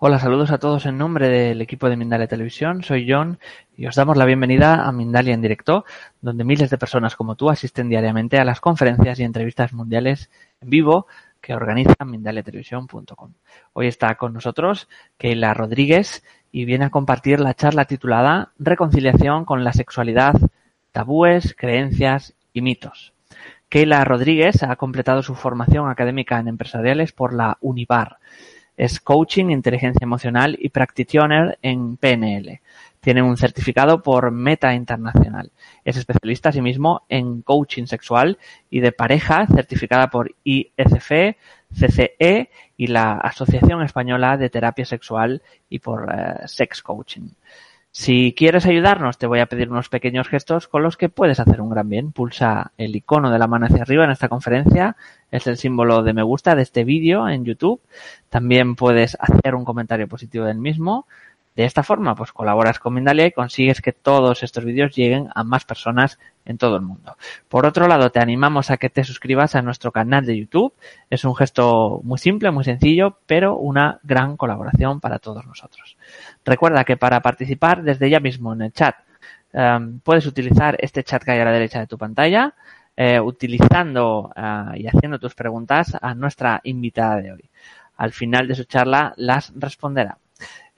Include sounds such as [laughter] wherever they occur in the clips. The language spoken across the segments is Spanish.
Hola, saludos a todos en nombre del equipo de Mindalia Televisión. Soy John y os damos la bienvenida a Mindalia en directo, donde miles de personas como tú asisten diariamente a las conferencias y entrevistas mundiales en vivo que organiza mindaliatelevisión.com. Hoy está con nosotros Keila Rodríguez y viene a compartir la charla titulada Reconciliación con la sexualidad, tabúes, creencias y mitos. Keila Rodríguez ha completado su formación académica en empresariales por la Univar es coaching, inteligencia emocional y practitioner en PNL. Tiene un certificado por Meta Internacional. Es especialista asimismo en coaching sexual y de pareja, certificada por ISF, CCE y la Asociación Española de Terapia Sexual y por eh, Sex Coaching. Si quieres ayudarnos, te voy a pedir unos pequeños gestos con los que puedes hacer un gran bien. Pulsa el icono de la mano hacia arriba en esta conferencia. Es el símbolo de me gusta de este vídeo en YouTube. También puedes hacer un comentario positivo del mismo. De esta forma, pues colaboras con Mindalia y consigues que todos estos vídeos lleguen a más personas en todo el mundo. Por otro lado, te animamos a que te suscribas a nuestro canal de YouTube. Es un gesto muy simple, muy sencillo, pero una gran colaboración para todos nosotros. Recuerda que para participar desde ya mismo en el chat, em, puedes utilizar este chat que hay a la derecha de tu pantalla, eh, utilizando eh, y haciendo tus preguntas a nuestra invitada de hoy. Al final de su charla las responderá.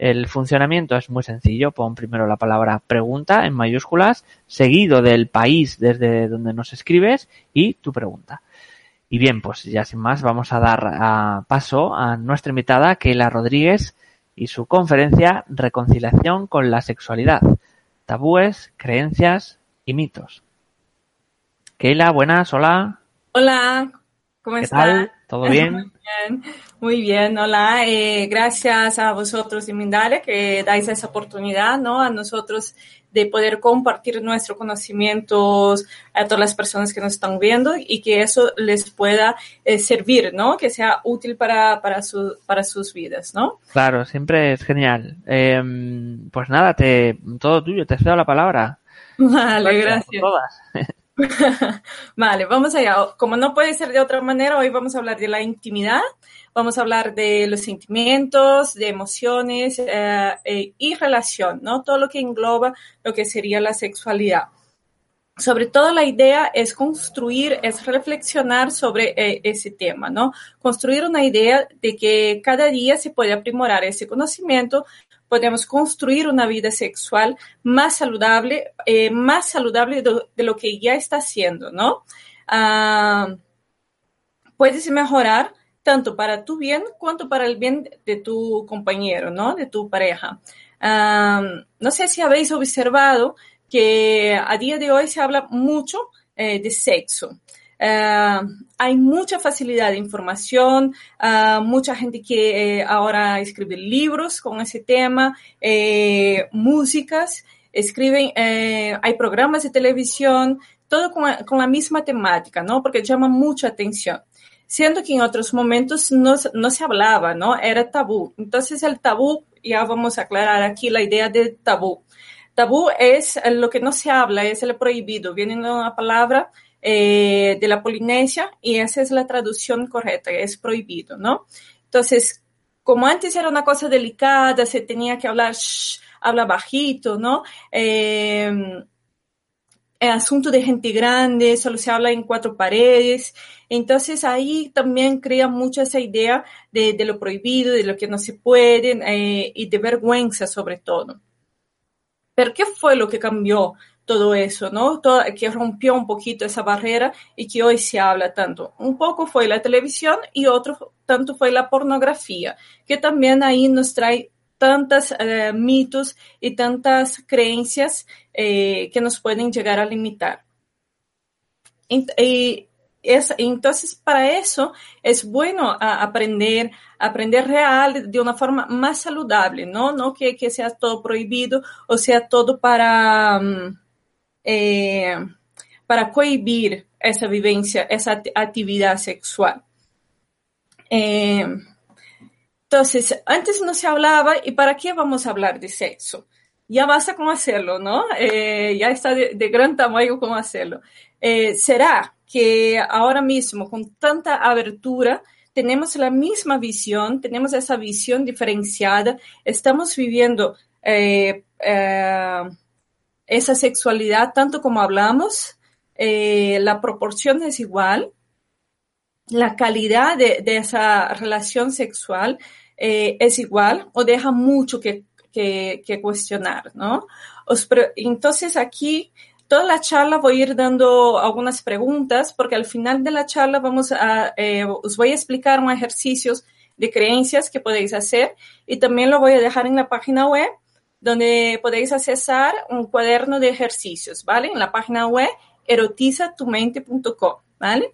El funcionamiento es muy sencillo. Pon primero la palabra pregunta en mayúsculas, seguido del país desde donde nos escribes y tu pregunta. Y bien, pues ya sin más vamos a dar paso a nuestra invitada, Keila Rodríguez, y su conferencia Reconciliación con la sexualidad, tabúes, creencias y mitos. Keila, buenas, hola. Hola, ¿cómo estás? ¿Todo bien? [laughs] Muy bien, muy bien. Hola, eh, gracias a vosotros y Mindalia que dais esa oportunidad, ¿no? A nosotros de poder compartir nuestros conocimientos a todas las personas que nos están viendo y que eso les pueda eh, servir, ¿no? Que sea útil para, para, su, para sus vidas, ¿no? Claro, siempre es genial. Em, pues nada, te, todo tuyo, te cedo la palabra. [laughs] Vale, gracias. [laughs] [laughs] vale, vamos allá. Como no puede ser de otra manera, hoy vamos a hablar de la intimidad, vamos a hablar de los sentimientos, de emociones eh, eh, y relación, ¿no? Todo lo que engloba lo que sería la sexualidad. Sobre todo la idea es construir, es reflexionar sobre eh, ese tema, ¿no? Construir una idea de que cada día se puede aprimorar ese conocimiento podemos construir una vida sexual más saludable, eh, más saludable de, lo que ya está haciendo, ¿no? Ah, puedes mejorar tanto para tu bien cuanto para el bien de tu compañero, ¿no? De tu pareja. Ah, no sé si habéis observado que a día de hoy se habla mucho eh, de sexo. Uh, hay mucha facilidad de información, uh, mucha gente que eh, ahora escribe libros con ese tema, eh, músicas, escriben, eh, hay programas de televisión, todo con, con, la misma temática, ¿no? Porque llama mucha atención. Siendo que en otros momentos no, no se hablaba, ¿no? Era tabú. Entonces el tabú, ya vamos a aclarar aquí la idea de tabú. Tabú es lo que no se habla, es el prohibido. Viene una palabra eh, de la Polinesia y esa es la traducción correcta, es prohibido, ¿no? Entonces, como antes era una cosa delicada, se tenía que hablar, shh, habla bajito, ¿no? Eh, asunto de gente grande, solo se habla en cuatro paredes. Entonces ahí también crea mucho esa idea de, de, lo prohibido, de lo que no se puede eh, y de vergüenza sobre todo. Pero ¿qué fue lo que cambió todo eso, ¿no? Que rompió un poquito esa barrera y que hoy se habla tanto. Un poco fue la televisión y otro tanto fue la pornografía, que también ahí nos trae tantos eh, mitos y tantas creencias eh, que nos pueden llegar a limitar. Y, es, entonces, para eso es bueno aprender, aprender real de una forma más saludable, ¿no? No que, que sea todo prohibido o sea todo para, mm, eh, para cohibir esa vivencia, esa actividad sexual. Eh, entonces, antes no se hablaba, ¿y para qué vamos a hablar de sexo? Ya basta con hacerlo, ¿no? Eh, ya está de, gran tamaño cómo hacerlo. ¿Será que ahora mismo, con tanta abertura, tenemos la misma visión, tenemos esa visión diferenciada, estamos viviendo esa sexualidad, tanto como hablamos, eh, la proporción es igual, la calidad de, esa relación sexual eh, es igual o deja mucho que, cuestionar, ¿no? entonces aquí toda la charla voy a ir dando algunas preguntas porque al final de la charla vamos a, eh, os voy a explicar un ejercicios de creencias que podéis hacer y también lo voy a dejar en la página web donde podéis accesar un cuaderno de ejercicios, ¿vale? En la página web erotizatumente.com, ¿vale?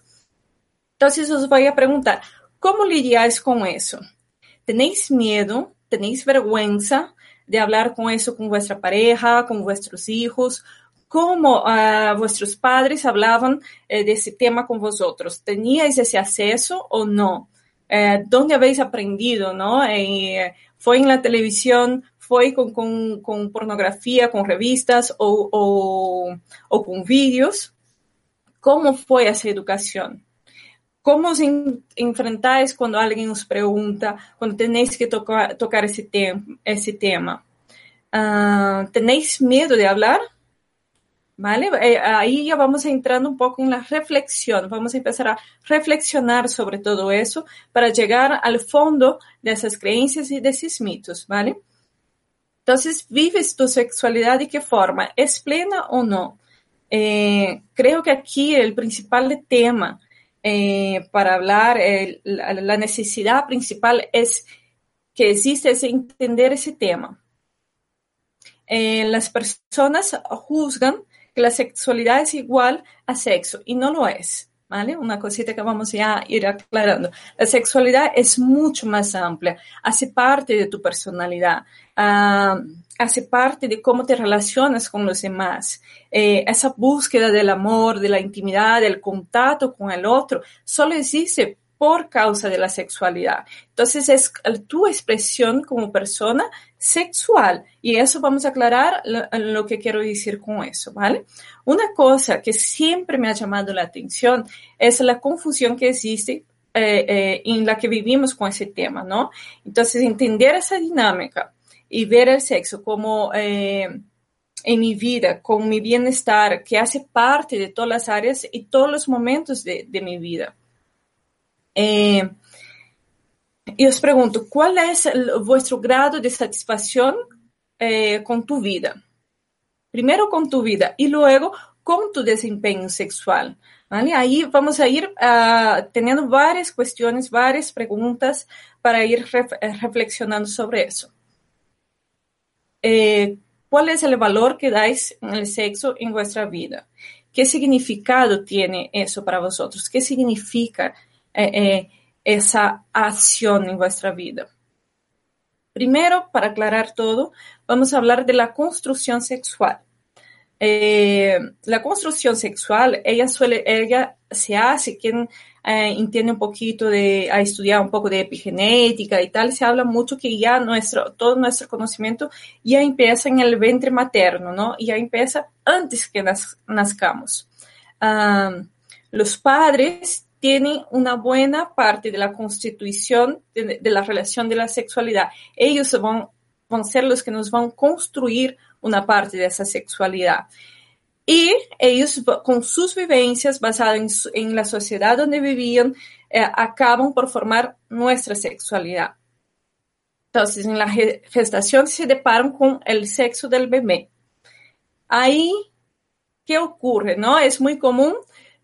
Entonces os voy a preguntar, ¿cómo lidiáis con eso? ¿Tenéis miedo? ¿Tenéis vergüenza de hablar con eso con vuestra pareja, con vuestros hijos? ¿Cómo uh, vuestros padres hablaban eh, de ese tema con vosotros? ¿Teníais ese acceso o no? Eh, ¿Dónde habéis aprendido, no? Eh, ¿Fue en la televisión? Fue con, con, con pornografía, con revistas o, o, o, con vídeos. ¿Cómo fue esa educación? ¿Cómo os enfrentáis cuando alguien os pregunta, cuando tenéis que tocar, tocar ese tema? Uh, ¿Tenéis miedo de hablar? ¿Vale? Eh, ahí ya vamos entrando un poco en la reflexión, vamos a empezar a reflexionar sobre todo eso para llegar al fondo de esas creencias y de esos mitos, ¿vale? Entonces, ¿vives tu sexualidad de qué forma? ¿Es plena o no? Eh, creo que aquí el principal tema eh, para hablar, la necesidad principal es que existe ese entender ese tema. Eh, las personas juzgan que la sexualidad es igual a sexo y no lo es. ¿Vale? Una cosita que vamos a ir aclarando. La sexualidad es mucho más amplia, hace parte de tu personalidad, uh, hace parte de cómo te relacionas con los demás. Eh, esa búsqueda del amor, de la intimidad, del contacto con el otro, solo existe por causa de la sexualidad. Entonces es tu expresión como persona sexual y eso vamos a aclarar lo, que quiero decir con eso, ¿vale? Una cosa que siempre me ha llamado la atención es la confusión que existe eh, eh, en la que vivimos con ese tema, ¿no? Entonces entender esa dinámica y ver el sexo como eh, en mi vida, con mi bienestar, que hace parte de todas las áreas y todos los momentos de, de mi vida. Eh, y os pregunto, ¿cuál es vuestro grado de satisfacción eh, con tu vida? Primero con tu vida y luego con tu desempeño sexual. ¿vale? Ahí vamos a ir uh, teniendo varias cuestiones, varias preguntas para ir ref reflexionando sobre eso. Eh, ¿Cuál es el valor que dais en el sexo en vuestra vida? ¿Qué significado tiene eso para vosotros? ¿Qué significa eh, eh, esa acción en vuestra vida? Primero, para aclarar todo, vamos a hablar de la construcción sexual. Eh, la construcción sexual, ella suele, ella se hace, quien eh, entiende un poquito de, a estudiar un poco de epigenética y tal, se habla mucho que ya nuestro, todo nuestro conocimiento ya empieza en el ventre materno, ¿no? Ya empieza antes que nazcamos. los padres tienen una buena parte de la constitución de, de, la relación de la sexualidad. Ellos van, van a ser los que nos van a construir una parte de esa sexualidad. Y ellos, con sus vivencias basadas en, la sociedad donde vivían, eh, acaban por formar nuestra sexualidad. Entonces, en la gestación se deparan con el sexo del bebé. ahí, ¿qué ocurre? ¿No? Es muy común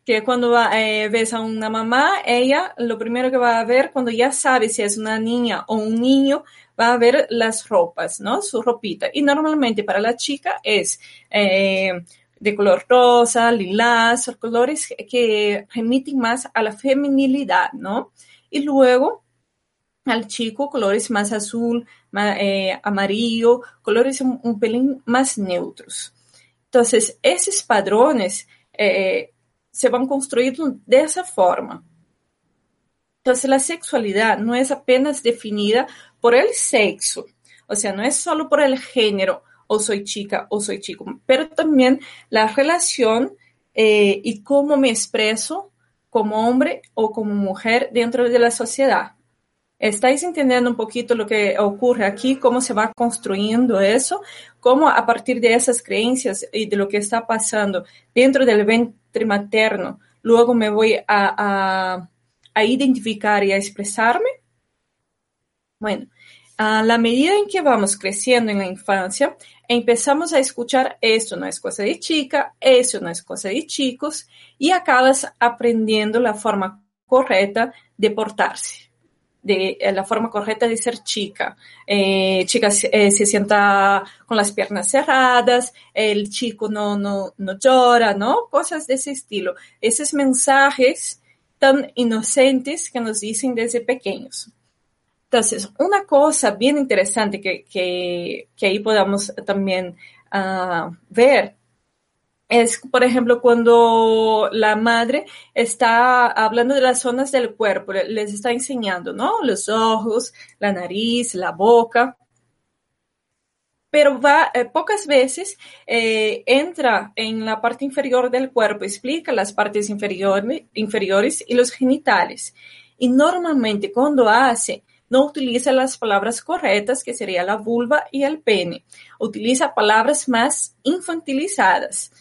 que cuando eh, ves a una mamá, ella lo primero que va a ver cuando ya sabe si es una niña o un niño, va a ver las ropas, ¿no? Su ropita. Y normalmente para la chica es eh, de color rosa, lilás, colores que remiten más a la feminilidad, ¿no? Y luego al chico colores más azul, eh, amarillo, colores un, pelín más neutros. Entonces, esos padrones se van construyendo de esa forma. Entonces la sexualidad no es apenas definida por el sexo, o sea, no es solo por el género, o soy chica o soy chico, pero también la relación eh, y cómo me expreso como hombre o como mujer dentro de la sociedad. ¿Estáis entendiendo un poquito lo que ocurre aquí? ¿Cómo se va construyendo eso? ¿Cómo a partir de esas creencias y de lo que está pasando dentro del vientre materno, luego me voy a, identificar y a expresarme? Bueno, a la medida en que vamos creciendo en la infancia, empezamos a escuchar esto no es cosa de chica, eso no es cosa de chicos, y acabas aprendiendo la forma correcta de portarse de eh, la forma correcta de ser chica. Eh, chica eh, se sienta con las piernas cerradas, el chico no, no, no llora, ¿no? Cosas de ese estilo. Esos mensajes tan inocentes que nos dicen desde pequeños. Entonces, una cosa bien interesante que, que, que ahí podamos también uh, ver es, por ejemplo, cuando la madre está hablando de las zonas del cuerpo, les está enseñando, ¿no? Los ojos, la nariz, la boca. Pero va, eh, pocas veces eh, entra en la parte inferior del cuerpo, explica las partes inferiores y los genitales. Y normalmente cuando hace, no utiliza las palabras correctas, que sería la vulva y el pene. Utiliza palabras más infantilizadas.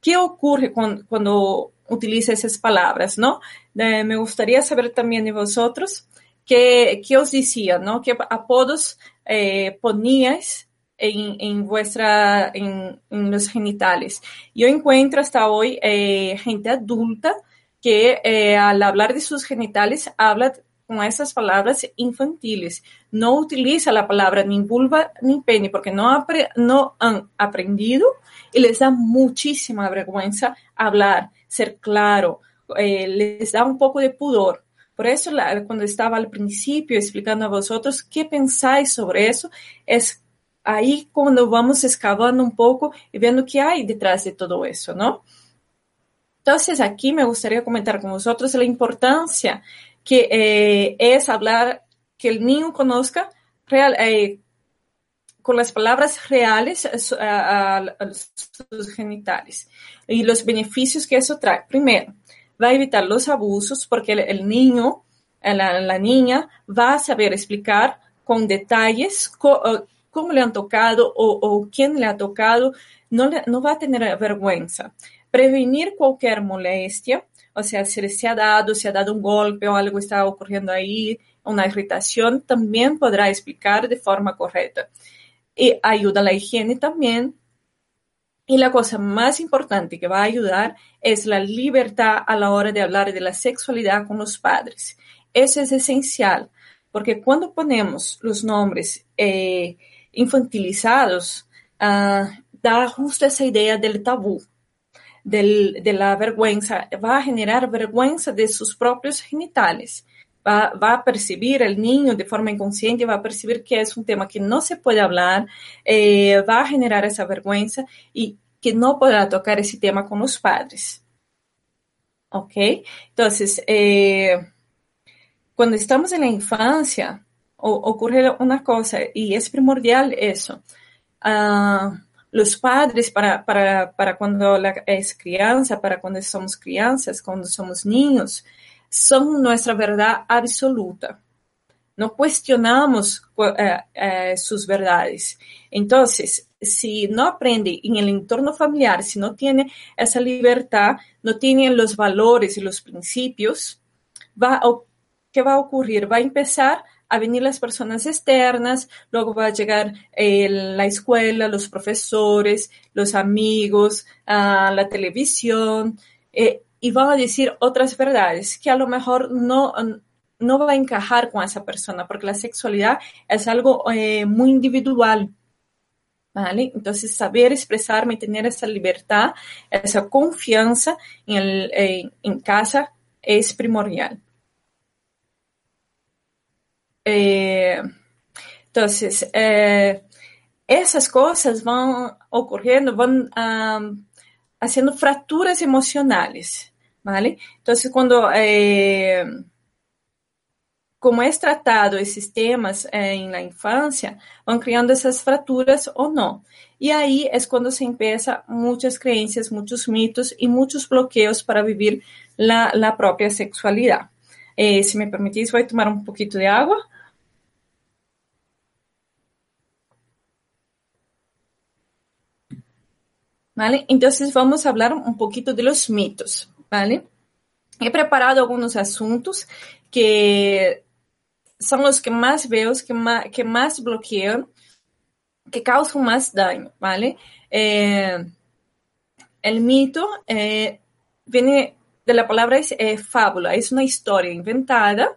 ¿Qué ocurre cuando, utiliza esas palabras, no? Eh, me gustaría saber también de vosotros qué, qué os decía, ¿no? ¿Qué apodos eh, poníais en, vuestra, en, los genitales? Yo encuentro hasta hoy eh, gente adulta que al hablar de sus genitales habla con esas palabras infantiles. No utiliza la palabra ni vulva ni pene porque no, no han aprendido y les da muchísima vergüenza hablar, ser claro, eh, les da un poco de pudor. Por eso cuando estaba al principio explicando a vosotros qué pensáis sobre eso, es ahí cuando vamos excavando un poco y viendo qué hay detrás de todo eso, ¿no? Entonces aquí me gustaría comentar con vosotros la importancia que eh, es hablar, que el niño conozca real, eh, con las palabras reales a, sus genitales y los beneficios que eso trae. Primero, va a evitar los abusos porque el, niño, la, niña va a saber explicar con detalles cómo le han tocado o, quién le ha tocado, no, no va a tener vergüenza. Prevenir cualquier molestia, o sea, si se ha dado, si ha dado un golpe o algo está ocurriendo ahí, una irritación, también podrá explicar de forma correcta y ayuda a la higiene también. Y la cosa más importante que va a ayudar es la libertad a la hora de hablar de la sexualidad con los padres. Eso es esencial, porque cuando ponemos los nombres eh, infantilizados, uh, da justo esa idea del tabú, del, de la vergüenza, va a generar vergüenza de sus propios genitales va, a percibir el niño de forma inconsciente, va a percibir que es un tema que no se puede hablar, eh, va a generar esa vergüenza y que no podrá tocar ese tema con los padres. ¿Ok? Entonces, eh, cuando estamos en la infancia, ocurre una cosa y es primordial eso. Ah, los padres para, para, para cuando es crianza, para cuando somos crianzas, cuando somos niños, son nuestra verdad absoluta. No cuestionamos eh, eh, sus verdades. Entonces, si no aprende en el entorno familiar, si no tiene esa libertad, no tiene los valores y los principios, ¿qué va a ocurrir? Va a empezar a venir las personas externas, luego va a llegar eh, la escuela, los profesores, los amigos, uh, la televisión, eh, y van a decir otras verdades que a lo mejor no, no va a encajar con esa persona, porque la sexualidad es algo eh, muy individual. ¿Vale? Entonces, saber expresarme, tener esa libertad, esa confianza en, en casa es primordial. Eh, entonces, eh, esas cosas van ocurriendo, van haciendo fracturas emocionales, ¿vale? Entonces, cuando eh, como es tratado esses temas em la infancia, vão criando essas fraturas ou não. E aí é quando se empieza muitas crenças, muitos mitos e muitos bloqueios para viver la, la própria sexualidade. Eh, se me permitís, vou tomar um pouquinho de água. Entonces vamos a hablar un poquito de los mitos, ¿vale? He preparado algunos asuntos que são os que mais veo, que mais, que mais bloqueiam, que causam mais dano, ¿vale? Eh, el mito eh, viene de la palabra es, eh, fábula, es una historia inventada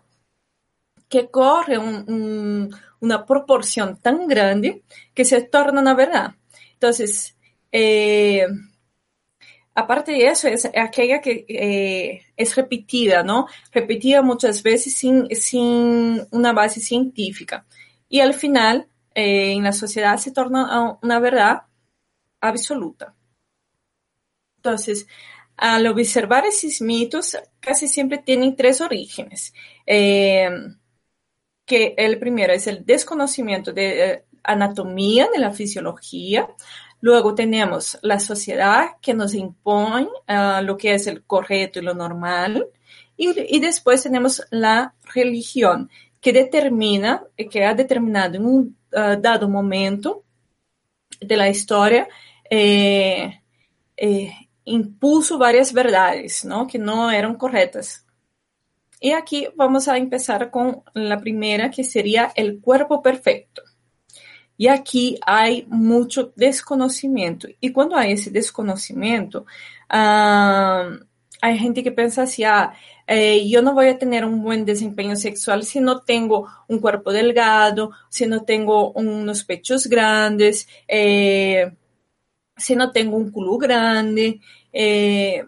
que corre un, un, una proporción tan grande que se torna una verdad. Entonces, eh, aparte de eso, es aquella que eh, es repetida, ¿no? Repetida muchas veces sin, sin una base científica. Y al final, eh, en la sociedad se torna una verdad absoluta. Entonces, al observar esos mitos, casi siempre tienen tres orígenes. Que el primero es el desconocimiento de anatomía, de la fisiología, Luego tenemos la sociedad que nos impone uh, lo que es el correcto y lo normal. Y, después tenemos la religión que determina, que ha determinado en un uh, dado momento de la historia, eh, eh, impuso varias verdades ¿no? que no eran correctas. Y aquí vamos a empezar con la primera, que sería el cuerpo perfecto. Y aquí hay mucho desconocimiento. Y cuando hay ese desconocimiento, hay gente que piensa así, ah, eh, yo no voy a tener un buen desempeño sexual si no tengo un cuerpo delgado, si no tengo unos pechos grandes, eh, si no tengo un culo grande. Eh,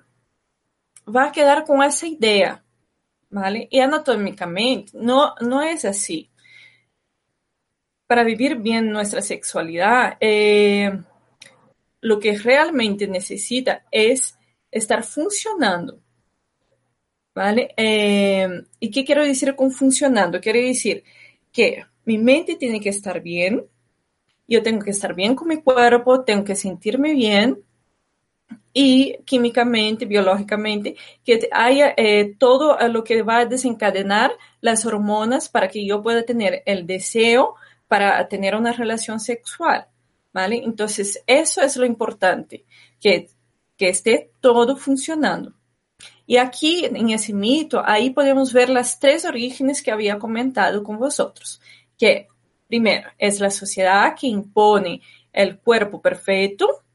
va a quedar con esa idea, ¿vale? Y anatómicamente no, no es así para vivir bien nuestra sexualidad, eh, lo que realmente necesita es estar funcionando. ¿Vale? Eh, ¿Y qué quiero decir con funcionando? Quiere decir que mi mente tiene que estar bien, yo tengo que estar bien con mi cuerpo, tengo que sentirme bien y químicamente, biológicamente, que haya eh, todo lo que va a desencadenar las hormonas para que yo pueda tener el deseo, para tener una relación sexual, ¿vale? Entonces, eso es lo importante, que, que esté todo funcionando. Y aquí, en ese mito, ahí podemos ver las tres orígenes que había comentado con vosotros, que primero es la sociedad que impone el cuerpo perfecto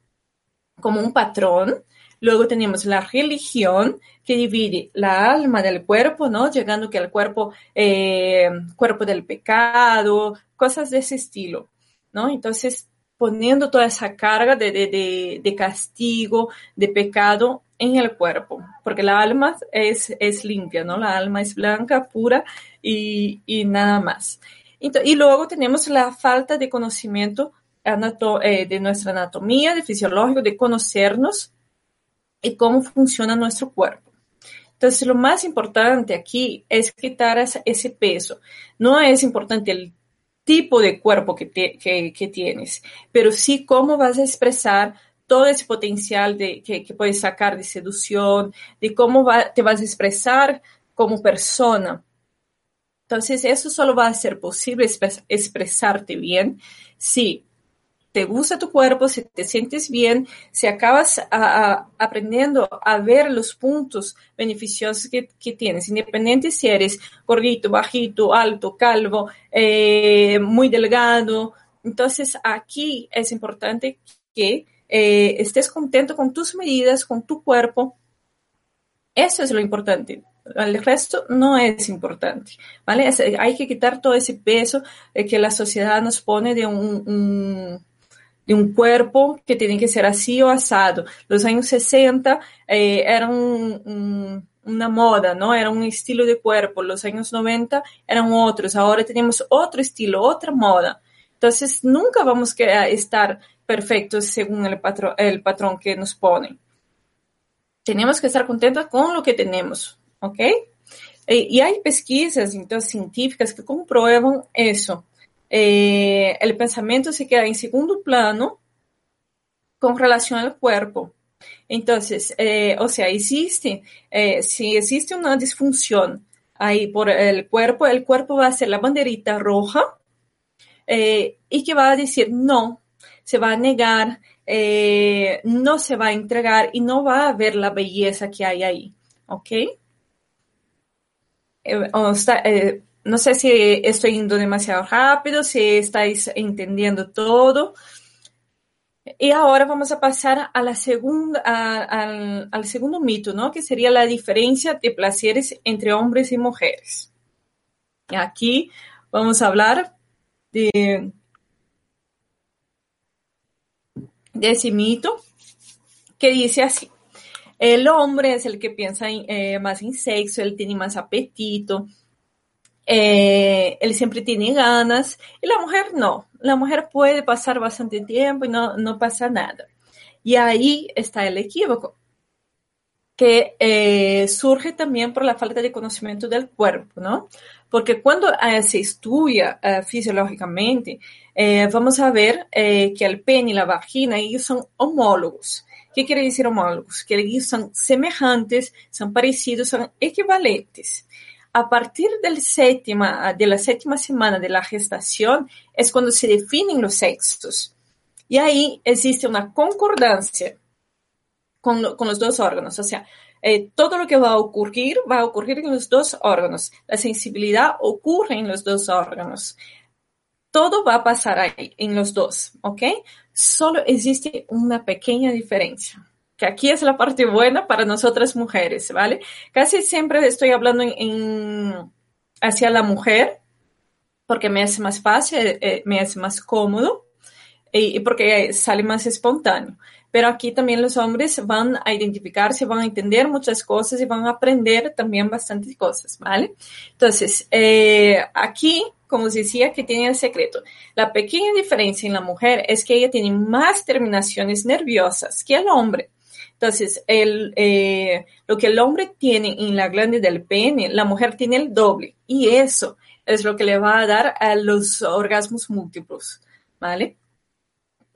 como un patrón, Luego tenemos la religión que divide la alma del cuerpo, ¿no? Llegando que al cuerpo, eh, cuerpo del pecado, cosas de ese estilo, ¿no? Entonces, poniendo toda esa carga de, de, de, castigo, de pecado en el cuerpo, porque la alma es, es limpia, ¿no? La alma es blanca, pura y, y nada más. y luego tenemos la falta de conocimiento eh, de nuestra anatomía, de fisiológico, de conocernos y cómo funciona nuestro cuerpo. Entonces, lo más importante aquí es quitar ese peso. No es importante el tipo de cuerpo que, que, tienes, pero sí cómo vas a expresar todo ese potencial de, que, puedes sacar de seducción, de cómo te vas a expresar como persona. Entonces, eso solo va a ser posible expresarte bien si te gusta tu cuerpo, si te sientes bien, si acabas aprendiendo a ver los puntos beneficiosos que, tienes, independiente si eres gordito, bajito, alto, calvo, eh, muy delgado. Entonces aquí es importante que eh, estés contento con tus medidas, con tu cuerpo. Eso es lo importante. El resto no es importante, ¿vale? hay que quitar todo ese peso que la sociedad nos pone de un de un cuerpo que tiene que ser así o asado. Los años 60 eh, eran una moda, ¿no? Era un estilo de cuerpo. Los años 90 eran otros. Ahora tenemos otro estilo, otra moda. Entonces, nunca vamos a estar perfectos según el, patrón, que nos ponen. Tenemos que estar contentos con lo que tenemos, ¿ok? Eh, y hay pesquisas científicas que comprueban eso eh, el pensamiento se queda en segundo plano con relación al cuerpo. Entonces, eh, o sea, existe, eh, si existe una disfunción ahí por el cuerpo, el cuerpo va a hacer la banderita roja y que va a decir no, se va a negar, no se va a entregar y no va a ver la belleza que hay ahí. ¿Ok? O sea, no sé si estoy yendo demasiado rápido, si estáis entendiendo todo. Y ahora vamos a pasar al, segundo mito, ¿no? Que sería la diferencia de placeres entre hombres y mujeres. Aquí vamos a hablar de, de ese mito que dice así. El hombre es el que piensa eh, más en sexo, él tiene más apetito, eh, él siempre tiene ganas y la mujer no. La mujer puede pasar bastante tiempo y no, no pasa nada. Y ahí está el equívoco, que eh, surge también por la falta de conocimiento del cuerpo, ¿no? Porque cuando eh, se estudia fisiológicamente, vamos a ver que el pene y la vagina, ellos son homólogos. ¿Qué quiere decir homólogos? Que ellos son semejantes, son parecidos, son equivalentes a partir de la séptima semana de la gestación es cuando se definen los sexos. Y ahí existe una concordancia con, los dos órganos. O sea, eh, todo lo que va a ocurrir va a ocurrir en los dos órganos. La sensibilidad ocurre en los dos órganos. Todo va a pasar ahí, en los dos, ¿ok? Solo existe una pequeña diferencia que aquí es la parte buena para nosotras mujeres, ¿vale? Casi siempre estoy hablando en, hacia la mujer porque me hace más fácil, eh, me hace más cómodo y, porque sale más espontáneo. Pero aquí también los hombres van a identificarse, van a entender muchas cosas y van a aprender también bastantes cosas, ¿vale? Entonces, eh, aquí, como os decía, que tiene el secreto. La pequeña diferencia en la mujer es que ella tiene más terminaciones nerviosas que el hombre. Entonces, el, eh, lo que el hombre tiene en la glande del pene, la mujer tiene el doble. Y eso es lo que le va a dar a los orgasmos múltiples, ¿vale?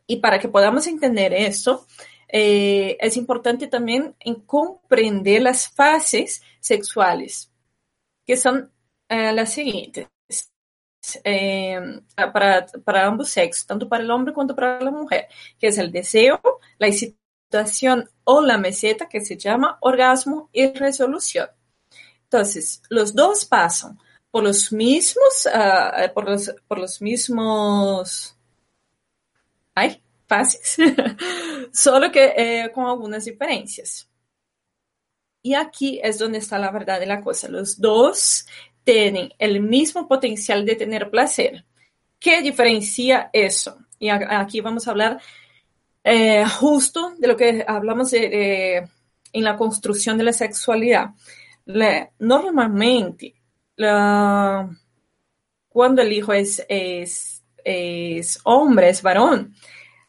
Y para que podamos entender esto, eh, es importante también en comprender las fases sexuales, que son eh, las siguientes. para, para ambos sexos, tanto para el hombre como para la mujer, que es el deseo, la o la meseta que se llama orgasmo y resolución. Entonces, los dos pasan por los mismos, uh, por, los, por los mismos, ay, fases, [laughs] solo que eh, con algunas diferencias. Y aquí es donde está la verdad de la cosa. Los dos tienen el mismo potencial de tener placer. ¿Qué diferencia eso? Y aquí vamos a hablar eh, justo de lo que hablamos en la construcción de la sexualidad. normalmente, cuando el hijo es, es, hombre, es varón,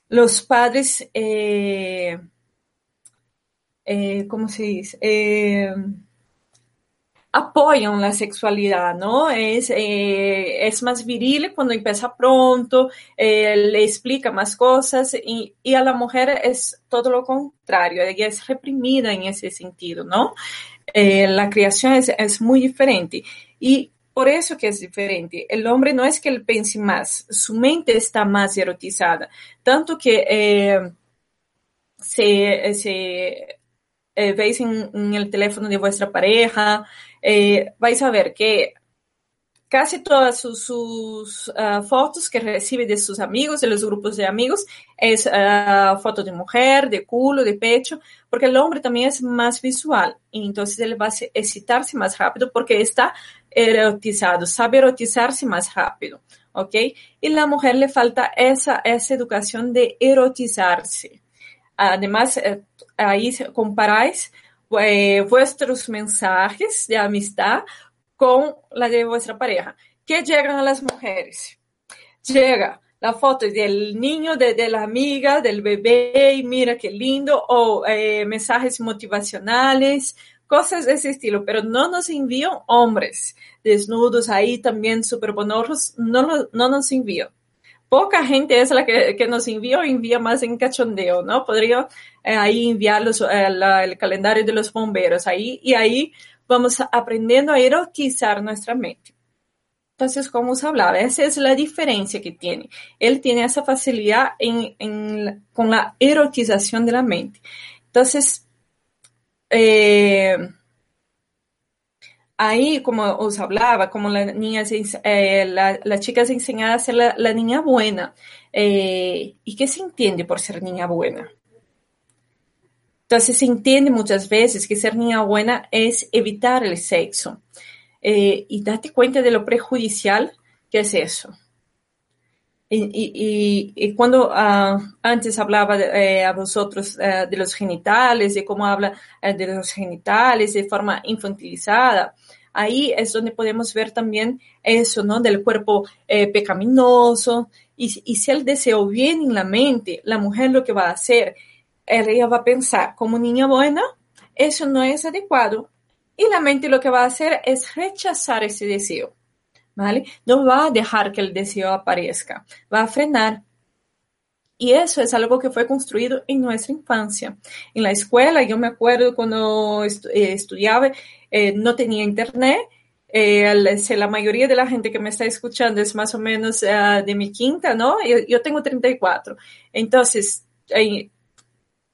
los padres, eh, eh, ¿cómo se dice? Apoyan la sexualidad, ¿no? Es, eh, es más viril cuando empieza pronto, eh, le explica más cosas y, a la mujer es todo lo contrario, ella es reprimida en ese sentido, ¿no? Eh, la creación es, es, muy diferente. Y por eso que es diferente. El hombre no es que él piense más, su mente está más erotizada. Tanto que se, se veis en, el teléfono de vuestra pareja, eh, vais a ver que casi todas sus, ah, fotos que recibe de sus amigos, de los grupos de amigos, es uh, foto de mujer, de culo, de pecho, porque el hombre también es más visual y entonces él va a excitarse más rápido porque está erotizado, sabe erotizarse más rápido, ¿ok? Y la mujer le falta esa, esa educación de erotizarse. Además, eh, ahí comparáis eh, vuestros mensajes de amistad con la de vuestra pareja. ¿Qué llegan a las mujeres? Llega la foto del niño, de, la amiga, del bebé, y mira qué lindo, o eh, mensajes motivacionales, cosas de ese estilo, pero no nos envían hombres desnudos ahí también súper bonorros, no, no nos envían. Poca gente es la que, que nos envía envía más en cachondeo, ¿no? Podría eh, ahí enviar los, eh, el calendario de los bomberos ahí y ahí vamos aprendiendo a erotizar nuestra mente. Entonces, como os hablaba, esa es la diferencia que tiene. Él tiene esa facilidad con la erotización de la mente. Entonces, eh, ahí, como os hablaba, como la niña, eh, la, a ser la, niña buena. Eh, ¿Y qué se entiende por ser niña buena? Entonces se entiende muchas veces que ser niña buena es evitar el sexo. Eh, y date cuenta de lo prejudicial que es eso. Y, cuando ah, antes hablaba eh, a vosotros eh, de los genitales, de cómo habla de los genitales de forma infantilizada, ahí es donde podemos ver también eso, ¿no? Del cuerpo pecaminoso. Y si el deseo viene en la mente, la mujer lo que va a hacer ella va a pensar, como niña buena, eso no es adecuado. Y la mente lo que va a hacer es rechazar ese deseo. ¿Vale? No va a dejar que el deseo aparezca, va a frenar. Y eso es algo que fue construido en nuestra infancia. En la escuela, yo me acuerdo cuando eh, estudiaba, eh, no tenía internet. Eh, la mayoría de la gente que me está escuchando es más o menos de mi quinta, ¿no? Yo, yo tengo 34. Entonces,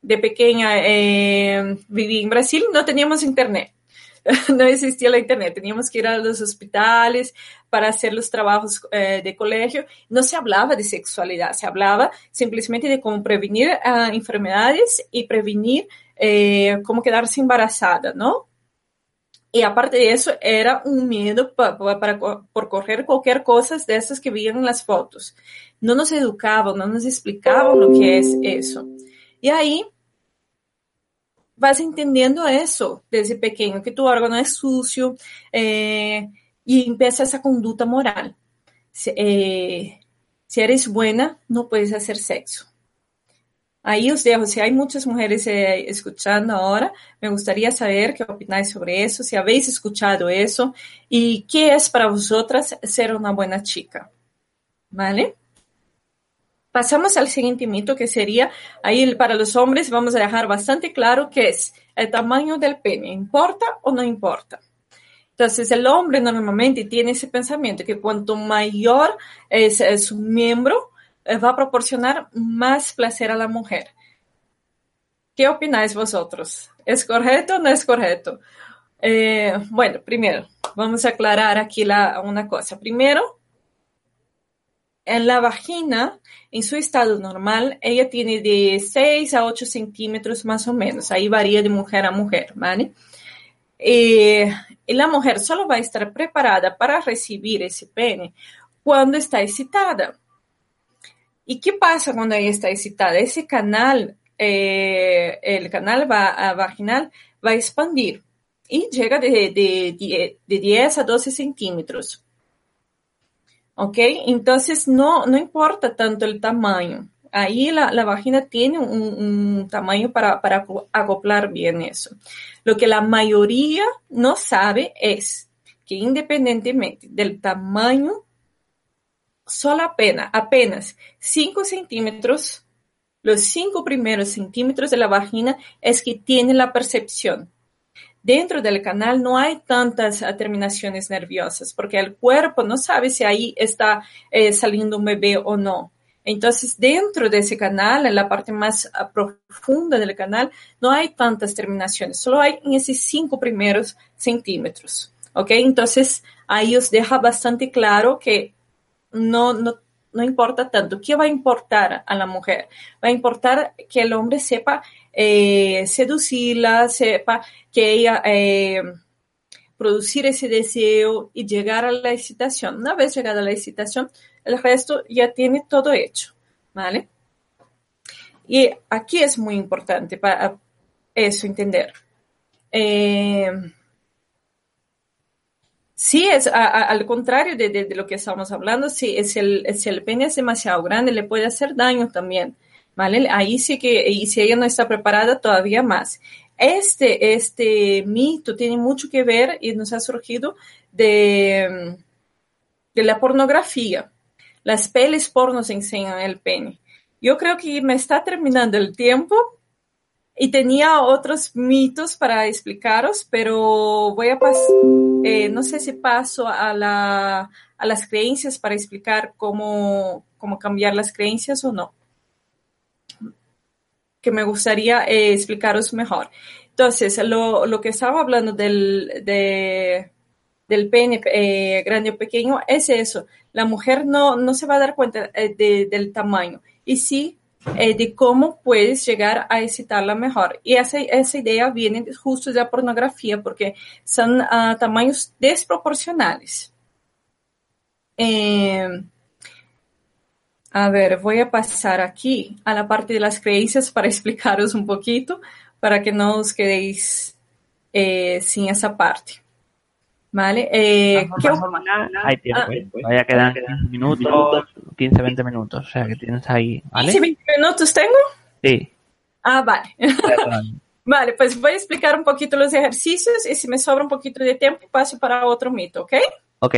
de pequeña eh, viví en Brasil, no teníamos internet. [laughs] no existía la internet, teníamos que ir a los hospitales para hacer los trabajos eh, de colegio. No se hablaba de sexualidad, se hablaba simplemente de cómo prevenir ah, enfermedades y prevenir eh, cómo quedarse embarazada, ¿no? Y aparte de eso, era un miedo para, por correr cualquier cosa de esas que veían las fotos. No nos educaban, no nos explicaban lo que es eso. Y ahí vas entendiendo eso desde pequeño, que tu órgano es sucio eh, y empieza esa conducta moral. Si, eh, si, eres buena, no puedes hacer sexo. Ahí os dejo, si hay muchas mujeres eh, escuchando ahora, me gustaría saber qué opináis sobre eso, si habéis escuchado eso y qué es para vosotras ser una buena chica. ¿Vale? Pasamos al siguiente mito que sería, ahí para los hombres vamos a dejar bastante claro que es el tamaño del pene, ¿importa o no importa? Entonces el hombre normalmente tiene ese pensamiento que cuanto mayor es, su miembro, eh, va a proporcionar más placer a la mujer. ¿Qué opináis vosotros? ¿Es correcto o no es correcto? Eh, bueno, primero, vamos a aclarar aquí la, una cosa. Primero, en la vagina, en su estado normal, ella tiene de 6 a 8 centímetros más o menos. Ahí varía de mujer a mujer, ¿vale? Eh, y la mujer solo va a estar preparada para recibir ese pene cuando está excitada. ¿Y qué pasa cuando ella está excitada? Ese canal, eh, el canal vaginal va a expandir y llega de, de, de 10 a 12 centímetros. ¿Ok? Entonces no, no importa tanto el tamaño. Ahí la, vagina tiene un, tamaño para, para, acoplar bien eso. Lo que la mayoría no sabe es que independientemente del tamaño, solo apenas, apenas 5 centímetros, los 5 primeros centímetros de la vagina es que tiene la percepción dentro del canal no hay tantas terminaciones nerviosas, porque el cuerpo no sabe si ahí está eh, saliendo un bebé o no. Entonces, dentro de ese canal, en la parte más ah, profunda del canal, no hay tantas terminaciones, solo hay en esos cinco primeros centímetros. ¿Ok? Entonces, ahí os deja bastante claro que no, no, no importa tanto. ¿Qué va a importar a la mujer? Va a importar que el hombre sepa eh, seducirla, sepa que ella eh, producir ese deseo y llegar a la excitación. Una vez llegada a la excitación, el resto ya tiene todo hecho, ¿vale? Y aquí es muy importante para eso entender. Eh, sí, es al contrario de, lo que estamos hablando, si es el, si el pene es demasiado grande, le puede hacer daño también, ¿vale? Ahí sí que, y si ella no está preparada, todavía más. Este, este mito tiene mucho que ver y nos ha surgido de, de la pornografía. Las pelis pornos enseñan el pene. Yo creo que me está terminando el tiempo y tenía otros mitos para explicaros, pero voy a pasar, eh, no sé si paso a, la, a las creencias para explicar cómo, cómo cambiar las creencias o no. Que me gustaría eh, explicaros mejor. Entonces, lo, lo, que estaba hablando del, de, del pene eh, grande o pequeño es eso. La mujer no, no se va a dar cuenta eh, de, del tamaño y sí de cómo puedes llegar a excitarla mejor. Y esa, esa idea viene justo de la pornografía porque son uh, tamaños desproporcionales. A ver, voy a pasar aquí a la parte de las creencias para [laughs] explicaros un poquito, para que no os quedéis eh, sin esa parte. ¿Vale? Eh, ¿qué hay tiempo, ah, ¿eh? Vaya, quedan 15 minutos, 15, 20 minutos. O sea, que tienes ahí, ¿vale? ¿15, 20 minutos tengo? Sí. Ah, vale. [laughs] vale, pues voy a explicar un poquito los ejercicios y si me sobra un poquito de tiempo paso para otro mito, ¿ok? Ok.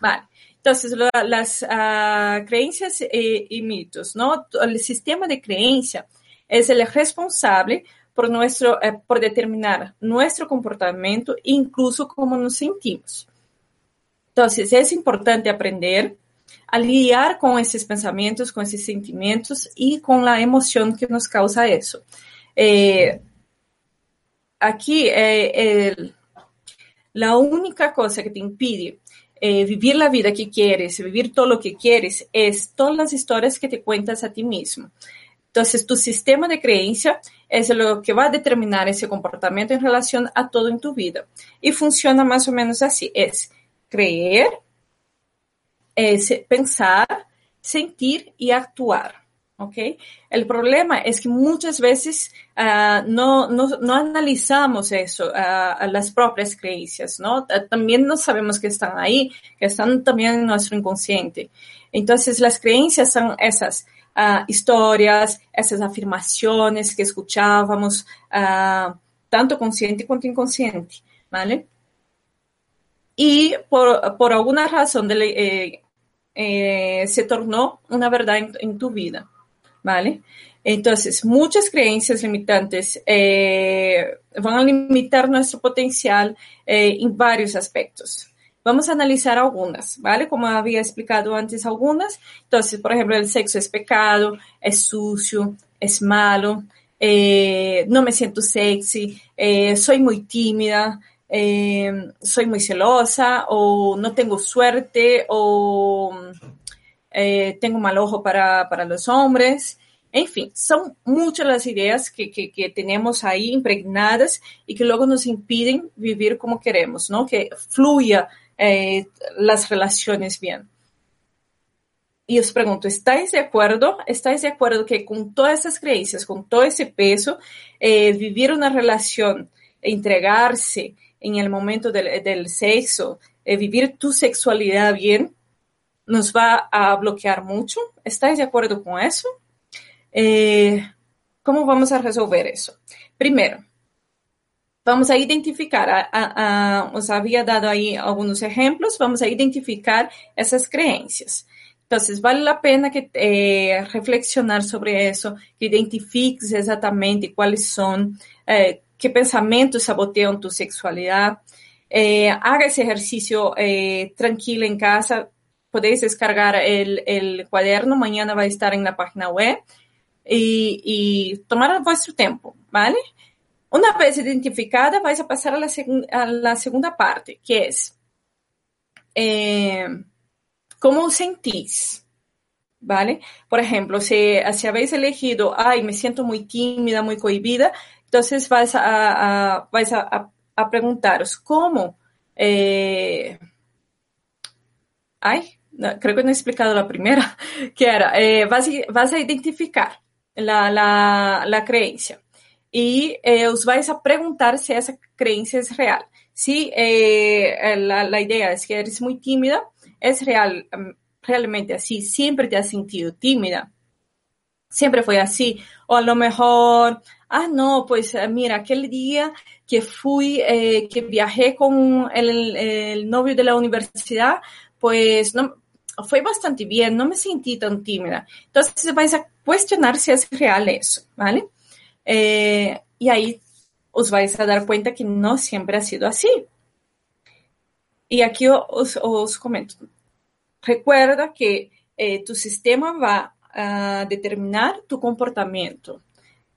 Vale. Entonces, las uh, creencias y, y mitos, ¿no? El sistema de creencia es el responsable por, nuestro, eh, por determinar nuestro comportamiento, incluso cómo nos sentimos. Entonces, es importante aprender a lidiar con esos pensamientos, con esos sentimientos y con la emoción que nos causa eso. Eh, aquí, eh, la única cosa que te impide eh, vivir la vida que quieres, vivir todo lo que quieres, es todas las historias que te cuentas a ti mismo. Entonces, tu sistema de creencia es lo que va a determinar ese comportamiento en relación a todo en tu vida. Y funciona más o menos así. Es creer, es pensar, sentir y actuar. ¿Ok? El problema es que muchas veces uh, no, no, no, analizamos eso, uh, las propias creencias, ¿no? También no sabemos que están ahí, que están también en nuestro inconsciente. Entonces, las creencias son esas uh, historias, essas afirmações que escuchávamos, uh, tanto consciente quanto inconsciente, ¿vale? Y por, por alguna razón eh, eh, se tornó una verdad en, tu vida, ¿vale? Entonces, muchas creencias limitantes eh, van a limitar nuestro potencial eh, en varios aspectos. Vamos a analizar algunas, ¿vale? Como había explicado antes algunas. Entonces, por ejemplo, el sexo es pecado, es sucio, es malo, eh, no me siento sexy, eh, soy muy tímida, eh, soy muy celosa o no tengo suerte o eh, tengo mal ojo para, para, los hombres. En fin, son muchas las ideas que, que, tenemos ahí impregnadas y que luego nos impiden vivir como queremos, ¿no? Que fluya eh, las relaciones bien. Y os pregunto, ¿estáis de acuerdo? ¿Estáis de acuerdo que con todas esas creencias, con todo ese peso, eh, vivir una relación, entregarse en el momento del, del sexo, eh, vivir tu sexualidad bien, nos va a bloquear mucho? ¿Estáis de acuerdo con eso? Eh, ¿Cómo vamos a resolver eso? Primero, vamos a identificar, a, os había dado ahí algunos ejemplos, vamos a identificar esas creencias. Entonces, vale la pena que eh, reflexionar sobre eso, que identifiques exactamente cuáles son, eh, qué pensamientos sabotean tu sexualidad. Eh, haga ese ejercicio eh, tranquilo en casa. Podéis descargar el, el, cuaderno, mañana va a estar en la página web y, y tomar vuestro tiempo, ¿vale? Una vez identificada, vais a a la, a la segunda parte, que es eh, cómo sentís, ¿vale? Por ejemplo, si, si, habéis elegido, ay, me siento muy tímida, muy cohibida, entonces vais a, a vais a, a, preguntaros, ¿cómo? Eh, no, creo que no he explicado la primera, [laughs] que era, eh, vas, vas, a identificar la, la, la creencia y eh, os vais a preguntar si esa creencia es real. Si eh, la, la, idea es que eres muy tímida, es real, mm, realmente así, siempre te has sentido tímida, siempre fue así, o a lo mejor, ah, no, pues eh, mira, aquel día que fui, eh, que viajé con el, el, novio de la universidad, pues no, fue bastante bien, no me sentí tan tímida. Entonces vais a cuestionar si es real eso, ¿vale? Eh, y ahí os vais a dar cuenta que no siempre ha sido así. Y aquí os, os comento. Recuerda que eh, tu sistema va a determinar tu comportamiento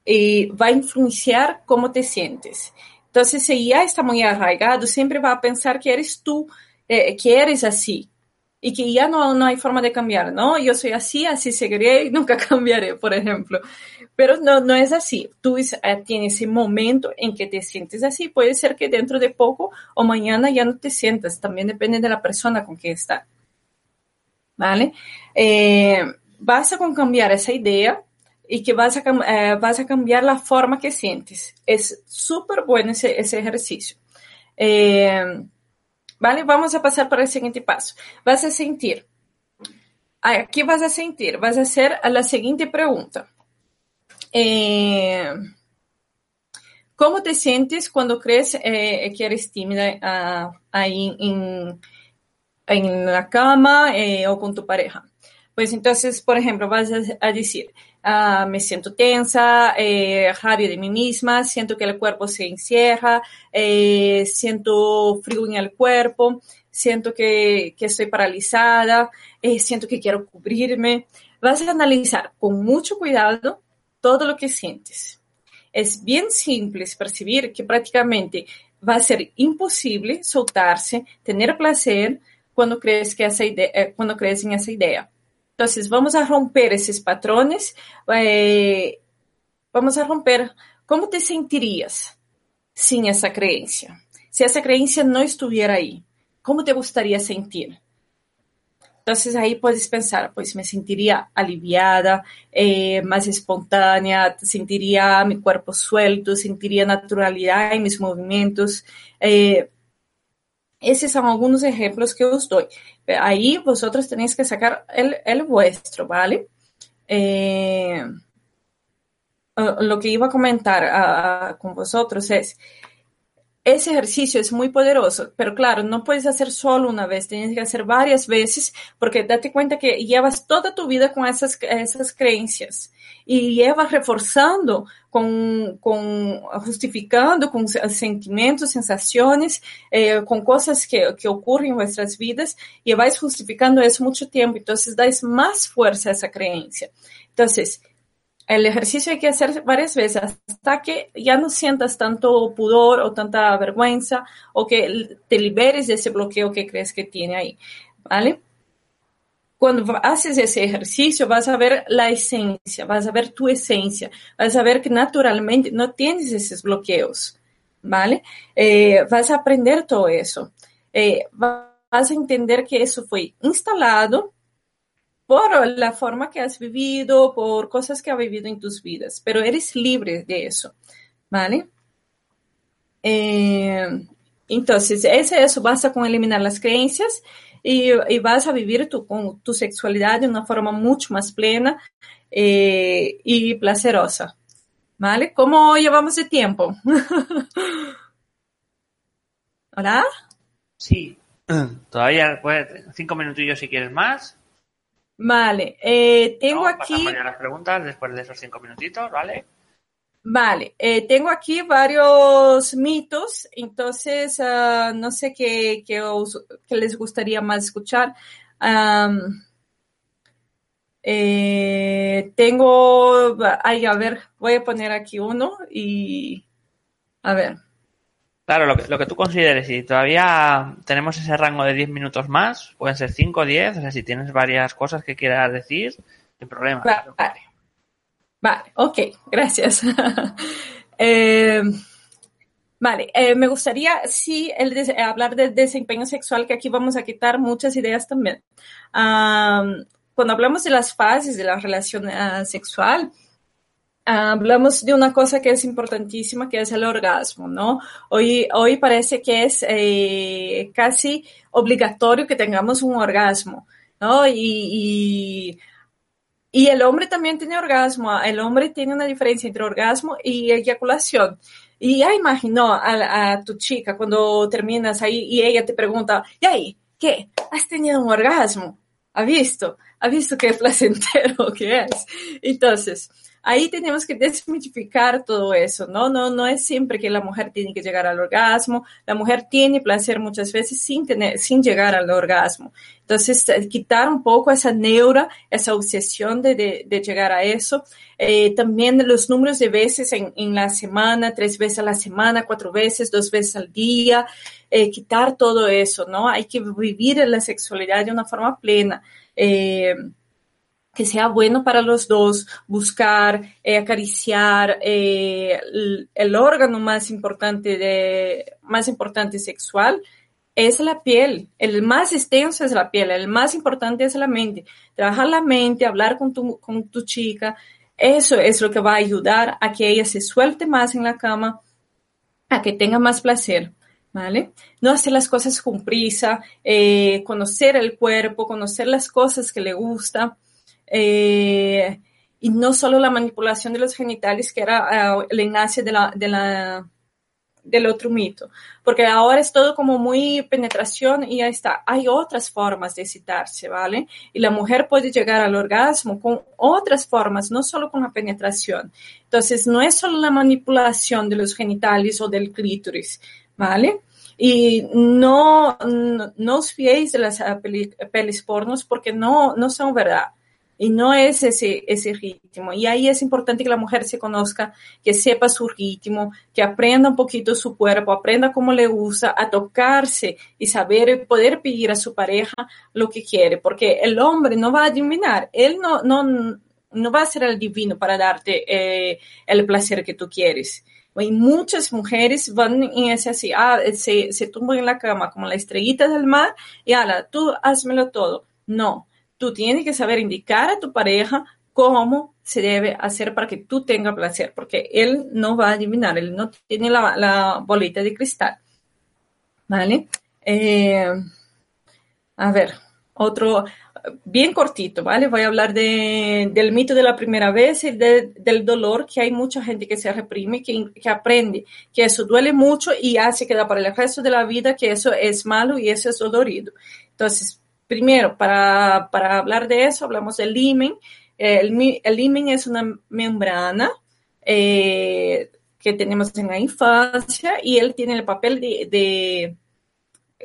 y va a influenciar cómo te sientes. Entonces, si ya está muy arraigado, siempre va a pensar que eres tú, eh, que eres así, y que ya no, no hay forma de cambiar, ¿no? Yo soy así, así seguiré y nunca [laughs] cambiaré, por ejemplo. Pero no, no es así. Tú eh, tienes ese momento en que te sientes así. Puede ser que dentro de poco o mañana ya no te sientas. También depende de la persona con que está. ¿Vale? Eh, basta con cambiar esa idea y que vas a, eh, vas a cambiar la forma que sientes. Es súper bueno ese, ese ejercicio. Eh, ¿Vale? Vamos a pasar para el siguiente paso. Vas a sentir. Aquí vas a sentir. Vas a hacer la siguiente pregunta. Eh, ¿Cómo te sientes cuando crees eh, que eres tímida uh, ahí en, en, la cama eh, o con tu pareja? Pues entonces, por ejemplo, vas a decir, uh, me siento tensa, eh, rabia de mí misma, siento que el cuerpo se encierra, eh, siento frío en el cuerpo, siento que, que estoy paralizada, eh, siento que quiero cubrirme. Vas a analizar con mucho cuidado todo lo que sientes. Es bien simple percibir que prácticamente va a ser imposible soltarse, tener placer cuando crees, que esa idea, eh, cuando crees en esa idea. Entonces, vamos a romper esos patrones. Eh, vamos a romper. ¿Cómo te sentirías sin esa creencia? Si esa creencia no estuviera ahí, ¿cómo te gustaría sentir? Entonces ahí puedes pensar, pues me sentiría aliviada, eh, más espontánea, sentiría mi cuerpo suelto, sentiría naturalidad en mis movimientos. Eh, esos son algunos ejemplos que os doy. Ahí vosotros tenéis que sacar el, el vuestro, ¿vale? Eh, lo que iba a comentar con vosotros es, ese ejercicio es muy poderoso, pero claro, no puedes hacer solo una vez, tienes que hacer varias veces porque date cuenta que llevas toda tu vida con esas, esas creencias y llevas reforzando con, con justificando con sentimientos, sensaciones, eh, con cosas que, que ocurren en vuestras vidas y vais justificando eso mucho tiempo, entonces dais más fuerza a esa creencia. Entonces, el ejercicio hay que hacer varias veces hasta que ya no sientas tanto pudor o tanta vergüenza o que te liberes de ese bloqueo que crees que tiene ahí, ¿vale? Cuando haces ese ejercicio vas a ver la esencia, vas a ver tu esencia, vas a ver que naturalmente no tienes esos bloqueos, ¿vale? Eh, vas a aprender todo eso. Eh, vas a entender que eso fue instalado por la forma que has vivido, por cosas que has vivido en tus vidas, pero eres libre de eso, ¿vale? Eh, entonces, ese eso basta con eliminar las creencias y, y vas a vivir tu, con tu sexualidad de una forma mucho más plena eh, y placerosa, ¿vale? ¿Cómo llevamos de tiempo? [laughs] ¿Hola? Sí, [clears throat] todavía pues, cinco minutillos si quieres más. Vale, eh, tengo No, aquí. pasamos ya a las preguntas después de esos cinco minutitos, ¿vale? Vale, eh, tengo aquí varios mitos, entonces uh, no sé qué, qué, os, qué, les gustaría más escuchar. Um, eh, tengo, ay, a ver, voy a poner aquí uno y a ver. Claro, lo que, lo que tú consideres, si todavía tenemos ese rango de 10 minutos más, pueden ser 5 o 10, o sea, si tienes varias cosas que quieras decir, sin problema. Vale. Vale, ok, gracias. [laughs] eh, vale, eh, me gustaría, sí, el hablar del desempeño sexual, que aquí vamos a quitar muchas ideas también. Cuando hablamos de las fases de la relación uh, sexual, hablamos de una cosa que es importantísima, que es el orgasmo, ¿no? Hoy, hoy parece que es eh, casi obligatorio que tengamos un orgasmo, ¿no? Y y el hombre también tiene orgasmo. El hombre tiene una diferencia entre orgasmo y eyaculación. Y ya imagino a, a, tu chica cuando terminas ahí y ella te pregunta, ¿y ahí? ¿Qué? ¿Has tenido un orgasmo? ¿Ha visto? ¿Ha visto qué [laughs] placentero que es? Entonces, ahí tenemos que [laughs] desmitificar todo eso, ¿no? No, no es siempre que la mujer tiene que llegar al orgasmo, la mujer tiene placer muchas veces sin tener, sin llegar al orgasmo. Entonces, eh, quitar un poco esa neura, esa obsesión de, de, llegar a eso. Eh, también los números de veces en, en, la semana, tres veces a la semana, cuatro veces, dos veces al día, eh, quitar todo eso, ¿no? Hay que vivir la sexualidad de una forma plena. Que sea bueno para los dos, buscar, eh, acariciar eh, el, órgano más importante de, más importante sexual es la piel. El más extenso es la piel, el más importante es la mente. Trabajar la mente, hablar con tu, con tu chica, eso es lo que va a ayudar a que ella se suelte más en la cama, a que tenga más placer. ¿Vale? No hacer las cosas con prisa, eh, conocer el cuerpo, conocer las cosas que le gusta, eh, y no solo la manipulación de los genitales, que era uh, el enlace de la, de la, del otro mito, porque ahora es todo como muy penetración y ya está. Hay otras formas de excitarse, ¿vale? Y la mujer puede llegar al orgasmo con otras formas, no solo con la penetración. Entonces, no es solo la manipulación de los genitales o del clítoris, ¿vale? Y no, no, no os fiéis de las pelis pornos porque no, no son verdad y no es ese, ese ritmo. Y ahí es importante que la mujer se conozca, que sepa su ritmo, que aprenda un poquito su cuerpo, aprenda cómo le gusta, a tocarse y saber poder pedir a su pareja lo que quiere, porque el hombre no va a adivinar, él no, no, no va a ser el divino para darte eh, el placer que tú quieres. Y muchas mujeres van en ese así, ah, se, se tumban en la cama como la estrellita del mar y ala, tú házmelo todo. No, tú tienes que saber indicar a tu pareja cómo se debe hacer para que tú tengas placer, porque él no va a adivinar, él no tiene la, bolita de cristal. ¿Vale? Eh, a ver, otro, bien cortito, ¿vale? Voy a hablar de, del mito de la primera vez y de, del dolor, que hay mucha gente que se reprime, que, que aprende que eso duele mucho y hace que da para el resto de la vida que eso es malo y eso es dolorido. Entonces, primero, para, para hablar de eso, hablamos del limen. El, el limen es una membrana eh, que tenemos en la infancia y él tiene el papel de, de,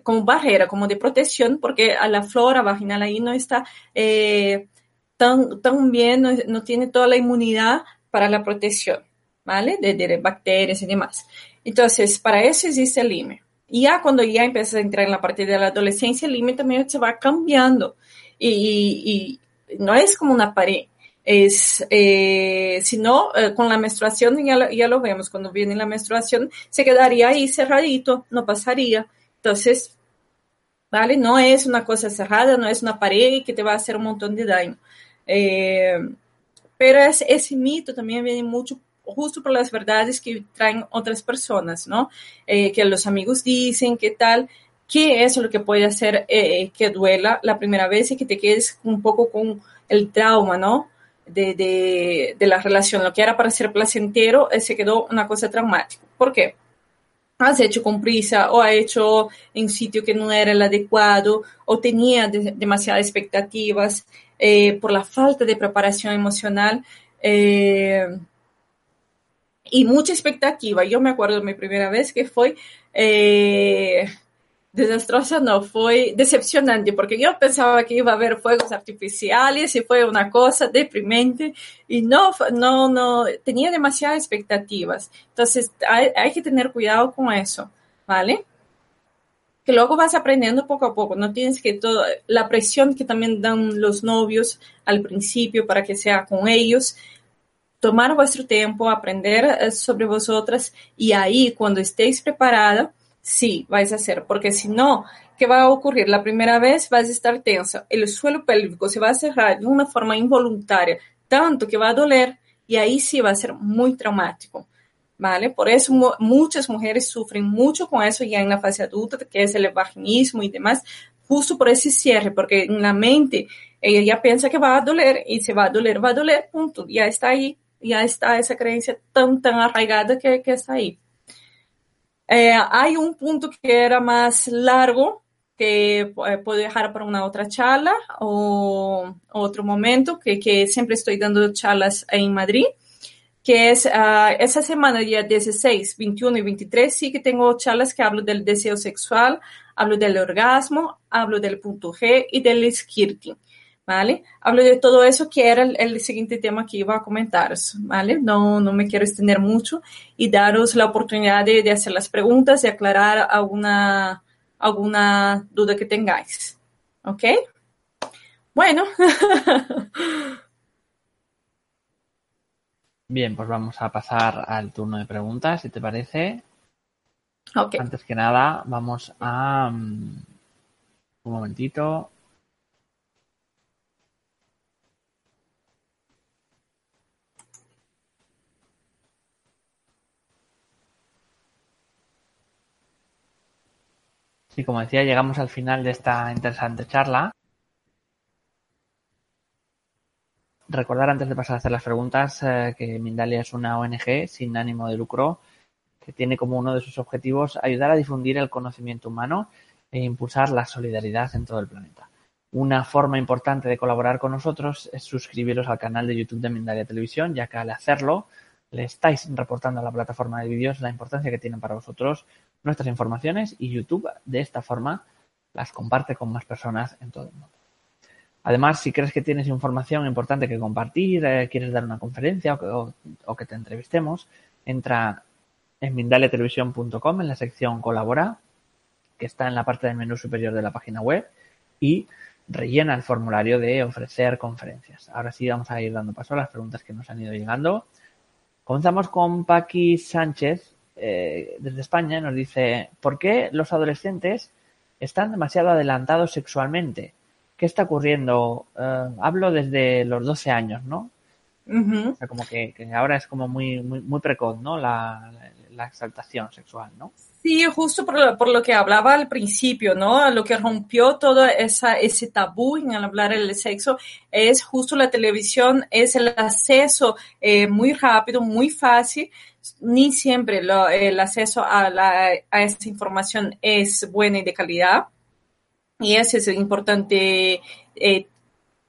como barrera, como de protección, porque a la flora vaginal ahí no está eh, tan, tan bien, no, no, tiene toda la inmunidad para la protección, ¿vale? De, bacterias y demás. Entonces, para eso existe el limen. Y ya cuando ya empiezas a entrar en la parte de la adolescencia, el límite también se va cambiando. Y, y, no es como una pared. Es, eh, sino eh, con la menstruación, ya, ya lo vemos, cuando viene la menstruación, se quedaría ahí cerradito, no pasaría. Entonces, ¿vale? No es una cosa cerrada, no es una pared que te va a hacer un montón de daño. Eh, pero es, ese mito también viene mucho justo por las verdades que traen otras personas, ¿no? Eh, que los amigos dicen, qué tal, qué es lo que puede hacer eh, que duela la primera vez y que te quedes un poco con el trauma, ¿no? De, de, de la relación. Lo que era para ser placentero eh, se quedó una cosa traumática. ¿Por qué? has hecho con prisa o ha hecho en sitio que no era el adecuado o tenía de, demasiadas expectativas eh, por la falta de preparación emocional. Eh, y mucha expectativa. Yo me acuerdo de mi primera vez que fue eh, desastrosa, no, fue decepcionante, porque yo pensaba que iba a haber fuegos artificiales y fue una cosa deprimente y no, no, no, tenía demasiadas expectativas. Entonces hay, hay que tener cuidado con eso, ¿vale? que luego vas aprendiendo poco a poco, no tienes que todo, la presión que también dan los novios al principio para que sea con ellos, tomar vuestro tiempo, aprender eh, sobre vosotras y ahí cuando estéis preparada, sí, vais a hacer, porque si no, ¿qué va a ocurrir? La primera vez vas a estar tensa, el suelo pélvico se va a cerrar de una forma involuntaria, tanto que va a doler y ahí sí va a ser muy traumático. ¿Vale? Por eso muchas mujeres sufren mucho con eso ya en la fase adulta, que es el vaginismo y demás, justo por ese cierre, porque en la mente ella ya piensa que va a doler y se va a doler, va a doler, punto, ya está ahí, ya está esa creencia tan, tan arraigada que, que está ahí. Eh, hay un punto que era más largo, que eh, puedo dejar para una otra charla o otro momento, que, que siempre estoy dando charlas en Madrid, que es uh, esa semana, día 16, 21 y 23, sí que tengo charlas que hablo del deseo sexual, hablo del orgasmo, hablo del punto G y del skirting. ¿Vale? Hablo de todo eso que era el, siguiente tema que iba a comentar, ¿vale? No, no me quiero extender mucho y daros la oportunidad de, hacer las preguntas y aclarar alguna, alguna duda que tengáis, ¿ok? Bueno. [laughs] Bien, pues vamos a pasar al turno de preguntas, si te parece. Ok. Antes que nada, vamos a... Mm, un momentito. Sí, como decía, llegamos al final de esta interesante charla. Recordar antes de pasar a hacer las preguntas eh, que Mindalia es una ONG sin ánimo de lucro que tiene como uno de sus objetivos ayudar a difundir el conocimiento humano e impulsar la solidaridad en todo el planeta. Una forma importante de colaborar con nosotros es suscribiros al canal de YouTube de Mindalia Televisión, ya que al hacerlo le estáis reportando a la plataforma de vídeos la importancia que tienen para vosotros nuestras informaciones y YouTube de esta forma las comparte con más personas en todo el mundo. Además, si crees que tienes información importante que compartir, eh, quieres dar una conferencia o que, te entrevistemos, entra en mindaliatelevisión.com en la sección Colabora, que está en la parte del menú superior de la página web, y rellena el formulario de ofrecer conferencias. Ahora sí vamos a ir dando paso a las preguntas que nos han ido llegando. Comenzamos con Paqui Sánchez, eh, desde España, nos dice, ¿por qué los adolescentes están demasiado adelantados sexualmente? ¿Qué está ocurriendo? Eh, hablo desde los 12 años, ¿no? O sea, como que, ahora es como muy, muy, muy precoz, ¿no? La, la exaltación sexual, ¿no? Sí, justo por lo, que hablaba al principio, ¿no? Lo que rompió todo ese tabú en hablar del sexo es justo la televisión, es el acceso eh, muy rápido, muy fácil. Ni siempre lo, el acceso a, la, información es buena y de calidad. Y eso es importante eh,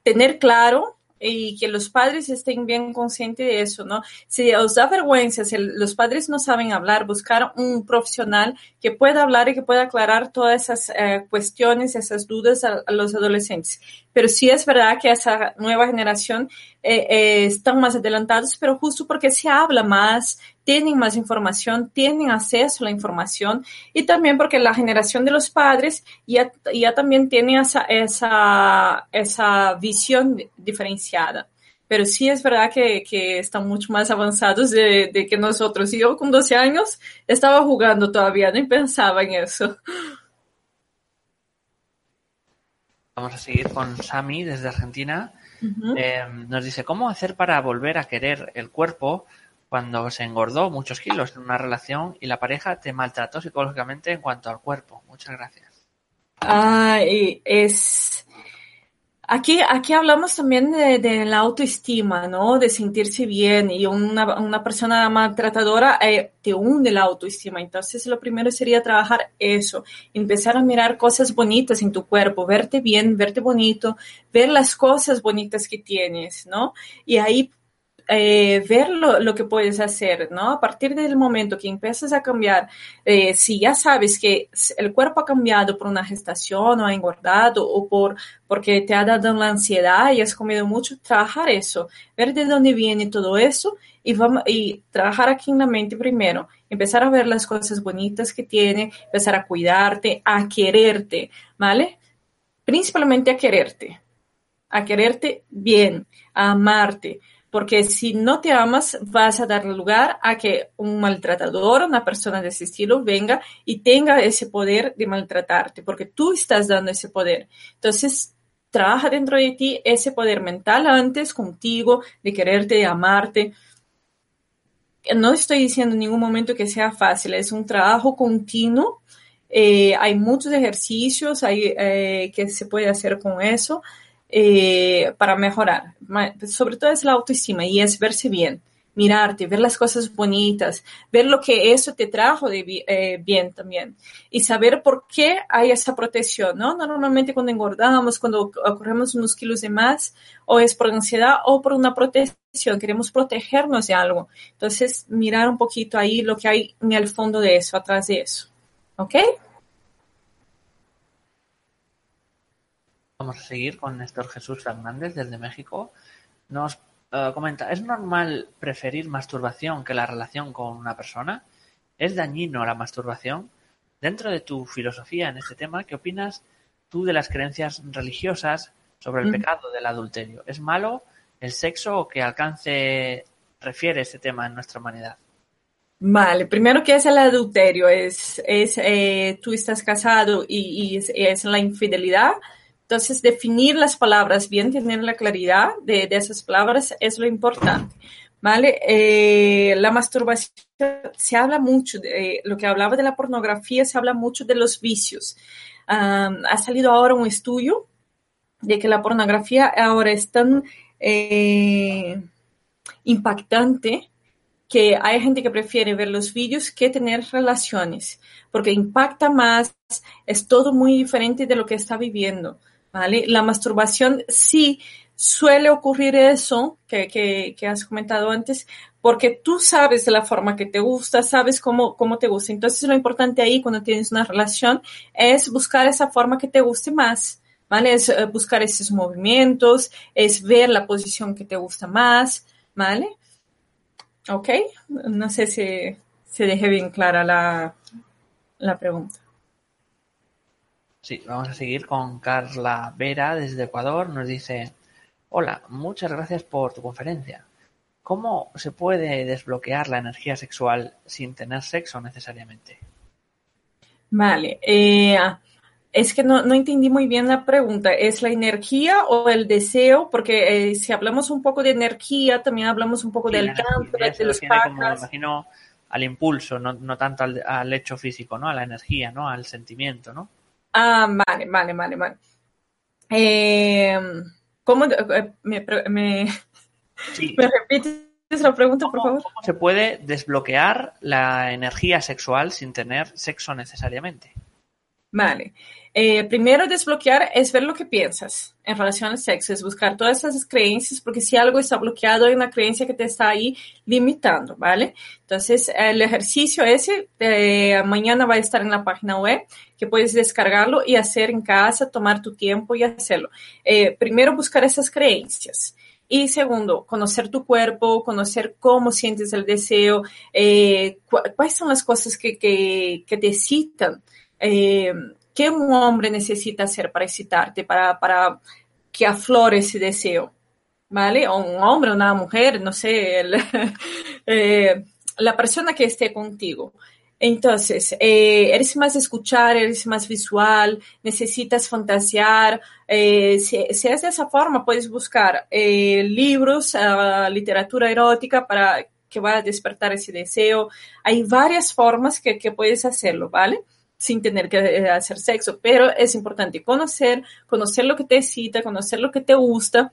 tener claro y que los padres estén bien conscientes de eso, ¿no? Si os da vergüenza, si los padres no saben hablar, buscar un profesional que pueda hablar y que pueda aclarar todas esas eh, cuestiones, esas dudas a, los adolescentes. Pero sí es verdad que esa nueva generación eh, eh, están más adelantados, pero justo porque se habla más, tienen más información, tienen acceso a la información y también porque la generación de los padres ya, ya también tiene esa, esa, esa visión diferenciada. Pero sí es verdad que, que están mucho más avanzados de, de, que nosotros. Yo con 12 años estaba jugando todavía, ni pensaba en eso. Vamos a seguir con Sami desde Argentina. Eh, nos dice, ¿cómo hacer para volver a querer el cuerpo cuando se engordó muchos kilos en una relación y la pareja te maltrató psicológicamente en cuanto al cuerpo. Muchas gracias. Ah, es aquí, aquí hablamos también de, la autoestima, ¿no? De sentirse bien y una, una persona maltratadora eh, te hunde la autoestima. Entonces, lo primero sería trabajar eso, empezar a mirar cosas bonitas en tu cuerpo, verte bien, verte bonito, ver las cosas bonitas que tienes, ¿no? Y ahí eh, ver lo, que puedes hacer, ¿no? A partir del momento que empiezas a cambiar, eh, si ya sabes que el cuerpo ha cambiado por una gestación o ha engordado o por porque te ha dado la ansiedad y has comido mucho, trabajar eso, ver de dónde viene todo eso y, vamos, y trabajar aquí en la mente primero, empezar a ver las cosas bonitas que tiene, empezar a cuidarte, a quererte, ¿vale? Principalmente a quererte, a quererte bien, a amarte porque si no te amas, vas a dar lugar a que un maltratador, una persona de ese estilo, venga y tenga ese poder de maltratarte, porque tú estás dando ese poder. Entonces, trabaja dentro de ti ese poder mental antes contigo, de quererte, de amarte. No estoy diciendo en ningún momento que sea fácil, es un trabajo continuo. Eh, hay muchos ejercicios hay, eh, que se puede hacer con eso eh, para mejorar. Sobre todo es la autoestima y es verse bien, mirarte, ver las cosas bonitas, ver lo que eso te trajo de eh, bien también y saber por qué hay esa protección, ¿no? Normalmente cuando engordamos, cuando corremos unos kilos de más, o es por ansiedad o por una protección, queremos protegernos de algo. Entonces, mirar un poquito ahí lo que hay en el fondo de eso, atrás de eso. ¿Ok? Vamos a seguir con Néstor Jesús Fernández desde México. Nos eh, comenta, ¿es normal preferir masturbación que la relación con una persona? ¿Es dañino la masturbación? Dentro de tu filosofía en este tema, ¿qué opinas tú de las creencias religiosas sobre el mm. pecado del adulterio? ¿Es malo el sexo o qué alcance refiere este tema en nuestra humanidad? Vale, primero, ¿qué es el adulterio? Es, es eh, tú estás casado y, y es, la infidelidad entonces, definir las palabras bien, tener la claridad de, esas palabras es lo importante. ¿Vale? Eh, la masturbación, se habla mucho, de lo que hablaba de la pornografía, se habla mucho de los vicios. ha salido ahora un estudio de que la pornografía ahora es tan eh, impactante que hay gente que prefiere ver los vídeos que tener relaciones, porque impacta más, es todo muy diferente de lo que está viviendo. ¿Vale? La masturbación sí suele ocurrir eso que, que, has comentado antes, porque tú sabes de la forma que te gusta, sabes cómo, cómo te gusta. Entonces lo importante ahí cuando tienes una relación es buscar esa forma que te guste más, ¿vale? Es eh, buscar esos movimientos, es ver la posición que te gusta más, ¿vale? ¿Ok? No sé si se deje bien clara la, la pregunta. Sí, vamos a seguir con Carla Vera desde Ecuador. Nos dice, hola, muchas gracias por tu conferencia. ¿Cómo se puede desbloquear la energía sexual sin tener sexo necesariamente? Vale, eh, es que no, entendí muy bien la pregunta. ¿Es la energía o el deseo? Porque eh, si hablamos un poco de energía, también hablamos un poco del campo, de los imagino al impulso, no, no tanto al, al, hecho físico, ¿no? A la energía, ¿no? Al sentimiento, ¿no? Ah, vale, vale, vale, vale. Eh, ¿Cómo eh, me, [laughs] me, repites la pregunta, por favor? ¿Cómo se puede desbloquear la energía sexual sin tener sexo necesariamente? Vale. Eh, primero desbloquear es ver lo que piensas en relación al sexo, es buscar todas esas creencias, porque si algo está bloqueado hay una creencia que te está ahí limitando, ¿vale? Entonces, el ejercicio ese de mañana va a estar en la página web, que puedes descargarlo y hacer en casa, tomar tu tiempo y hacerlo. Eh, primero, buscar esas creencias. Y segundo, conocer tu cuerpo, conocer cómo sientes el deseo, eh, cuáles son las cosas que, que, te citan eh, ¿qué un hombre necesita hacer para excitarte, para, para que aflore ese deseo? ¿Vale? O un hombre, una mujer, no sé, [laughs] eh, la persona que esté contigo. Entonces, eh, eres más escuchar, eres más visual, necesitas fantasear. Eh, si, si, es de esa forma, puedes buscar eh, libros, uh, literatura erótica para que vaya a despertar ese deseo. Hay varias formas que, que puedes hacerlo, ¿vale? Sin tener que eh, hacer sexo, pero es importante conocer, conocer lo que te excita, conocer lo que te gusta,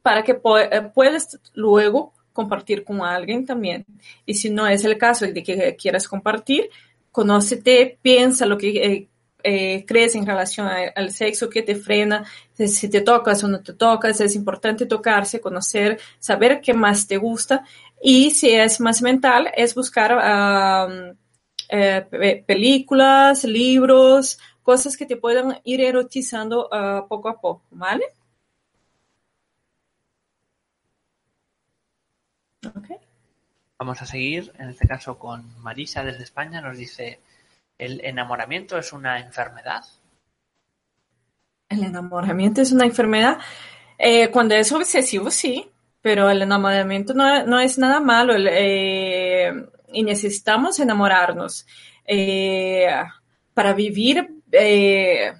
para que eh, puedas luego compartir con alguien también. Y si no es el caso de que quieras compartir, conócete, piensa lo que, eh, crees en relación al sexo, qué te frena, si te tocas o no te tocas, es importante tocarse, conocer, saber qué más te gusta y si es más mental, es buscar eh, películas, libros, cosas que te puedan ir erotizando uh, poco a poco, ¿vale? Okay. Vamos a seguir, en este caso con Marisa desde España, nos dice, ¿el enamoramiento es una enfermedad? El enamoramiento es una enfermedad. Eh, cuando es obsesivo, sí, pero el enamoramiento no, no es nada malo eh, y necesitamos enamorarnos. Eh, para vivir eh,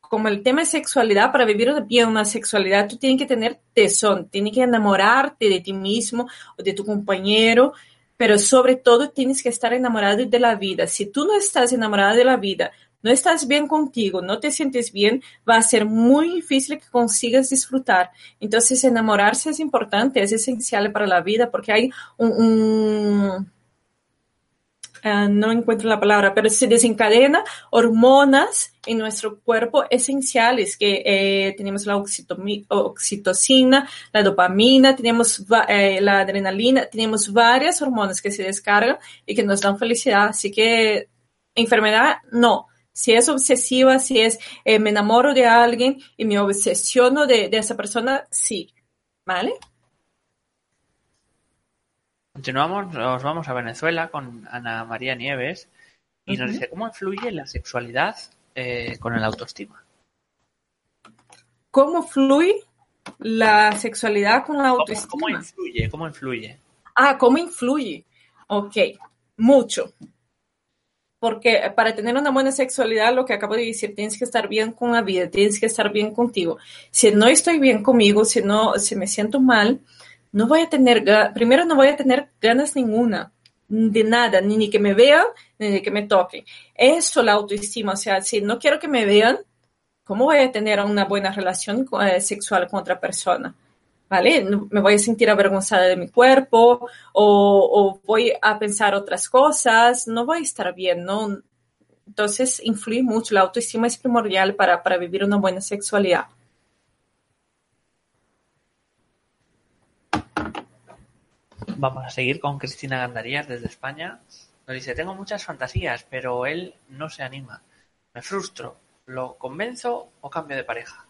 como el tema de sexualidad, para vivir bien una sexualidad, tú tienes que tener tesón, tienes que enamorarte de ti mismo o de tu compañero, pero sobre todo tienes que estar enamorado de la vida. Si tú no estás enamorado de la vida, no estás bien contigo, no te sientes bien, va a ser muy difícil que consigas disfrutar. Entonces, enamorarse es importante, es esencial para la vida porque hay un Ah, no encuentro la palabra, pero se desencadena hormonas en nuestro cuerpo esenciales, que eh, tenemos la oxitocina, la dopamina, tenemos eh, la adrenalina, tenemos varias hormonas que se descargan y que nos dan felicidad. Así que enfermedad, no. Si es obsesiva, si es eh, me enamoro de alguien y me obsesiono de, de esa persona, sí. ¿Vale? Continuamos, nos vamos a Venezuela con Ana María Nieves y nos dice cómo influye la sexualidad eh, con el autoestima. ¿Cómo fluye la sexualidad con la autoestima? ¿Cómo, influye? ¿Cómo influye? Ah, ¿cómo influye? Ok, mucho. Porque para tener una buena sexualidad, lo que acabo de decir, tienes que estar bien con la vida, tienes que estar bien contigo. Si no estoy bien conmigo, si no, si me siento mal, no voy a tener, primero no voy a tener ganas ninguna de nada, ni, que me vean, ni que me toquen. Eso la autoestima, o sea, si no quiero que me vean, ¿cómo voy a tener una buena relación eh, sexual con otra persona? ¿Vale? Me voy a sentir avergonzada de mi cuerpo o, voy a pensar otras cosas, no voy a estar bien, ¿no? Entonces, influye mucho, la autoestima es primordial para, para vivir una buena sexualidad. Vamos a seguir con Cristina Gandarías desde España. Nos dice, tengo muchas fantasías, pero él no se anima. Me frustro. ¿Lo convenzo o cambio de pareja?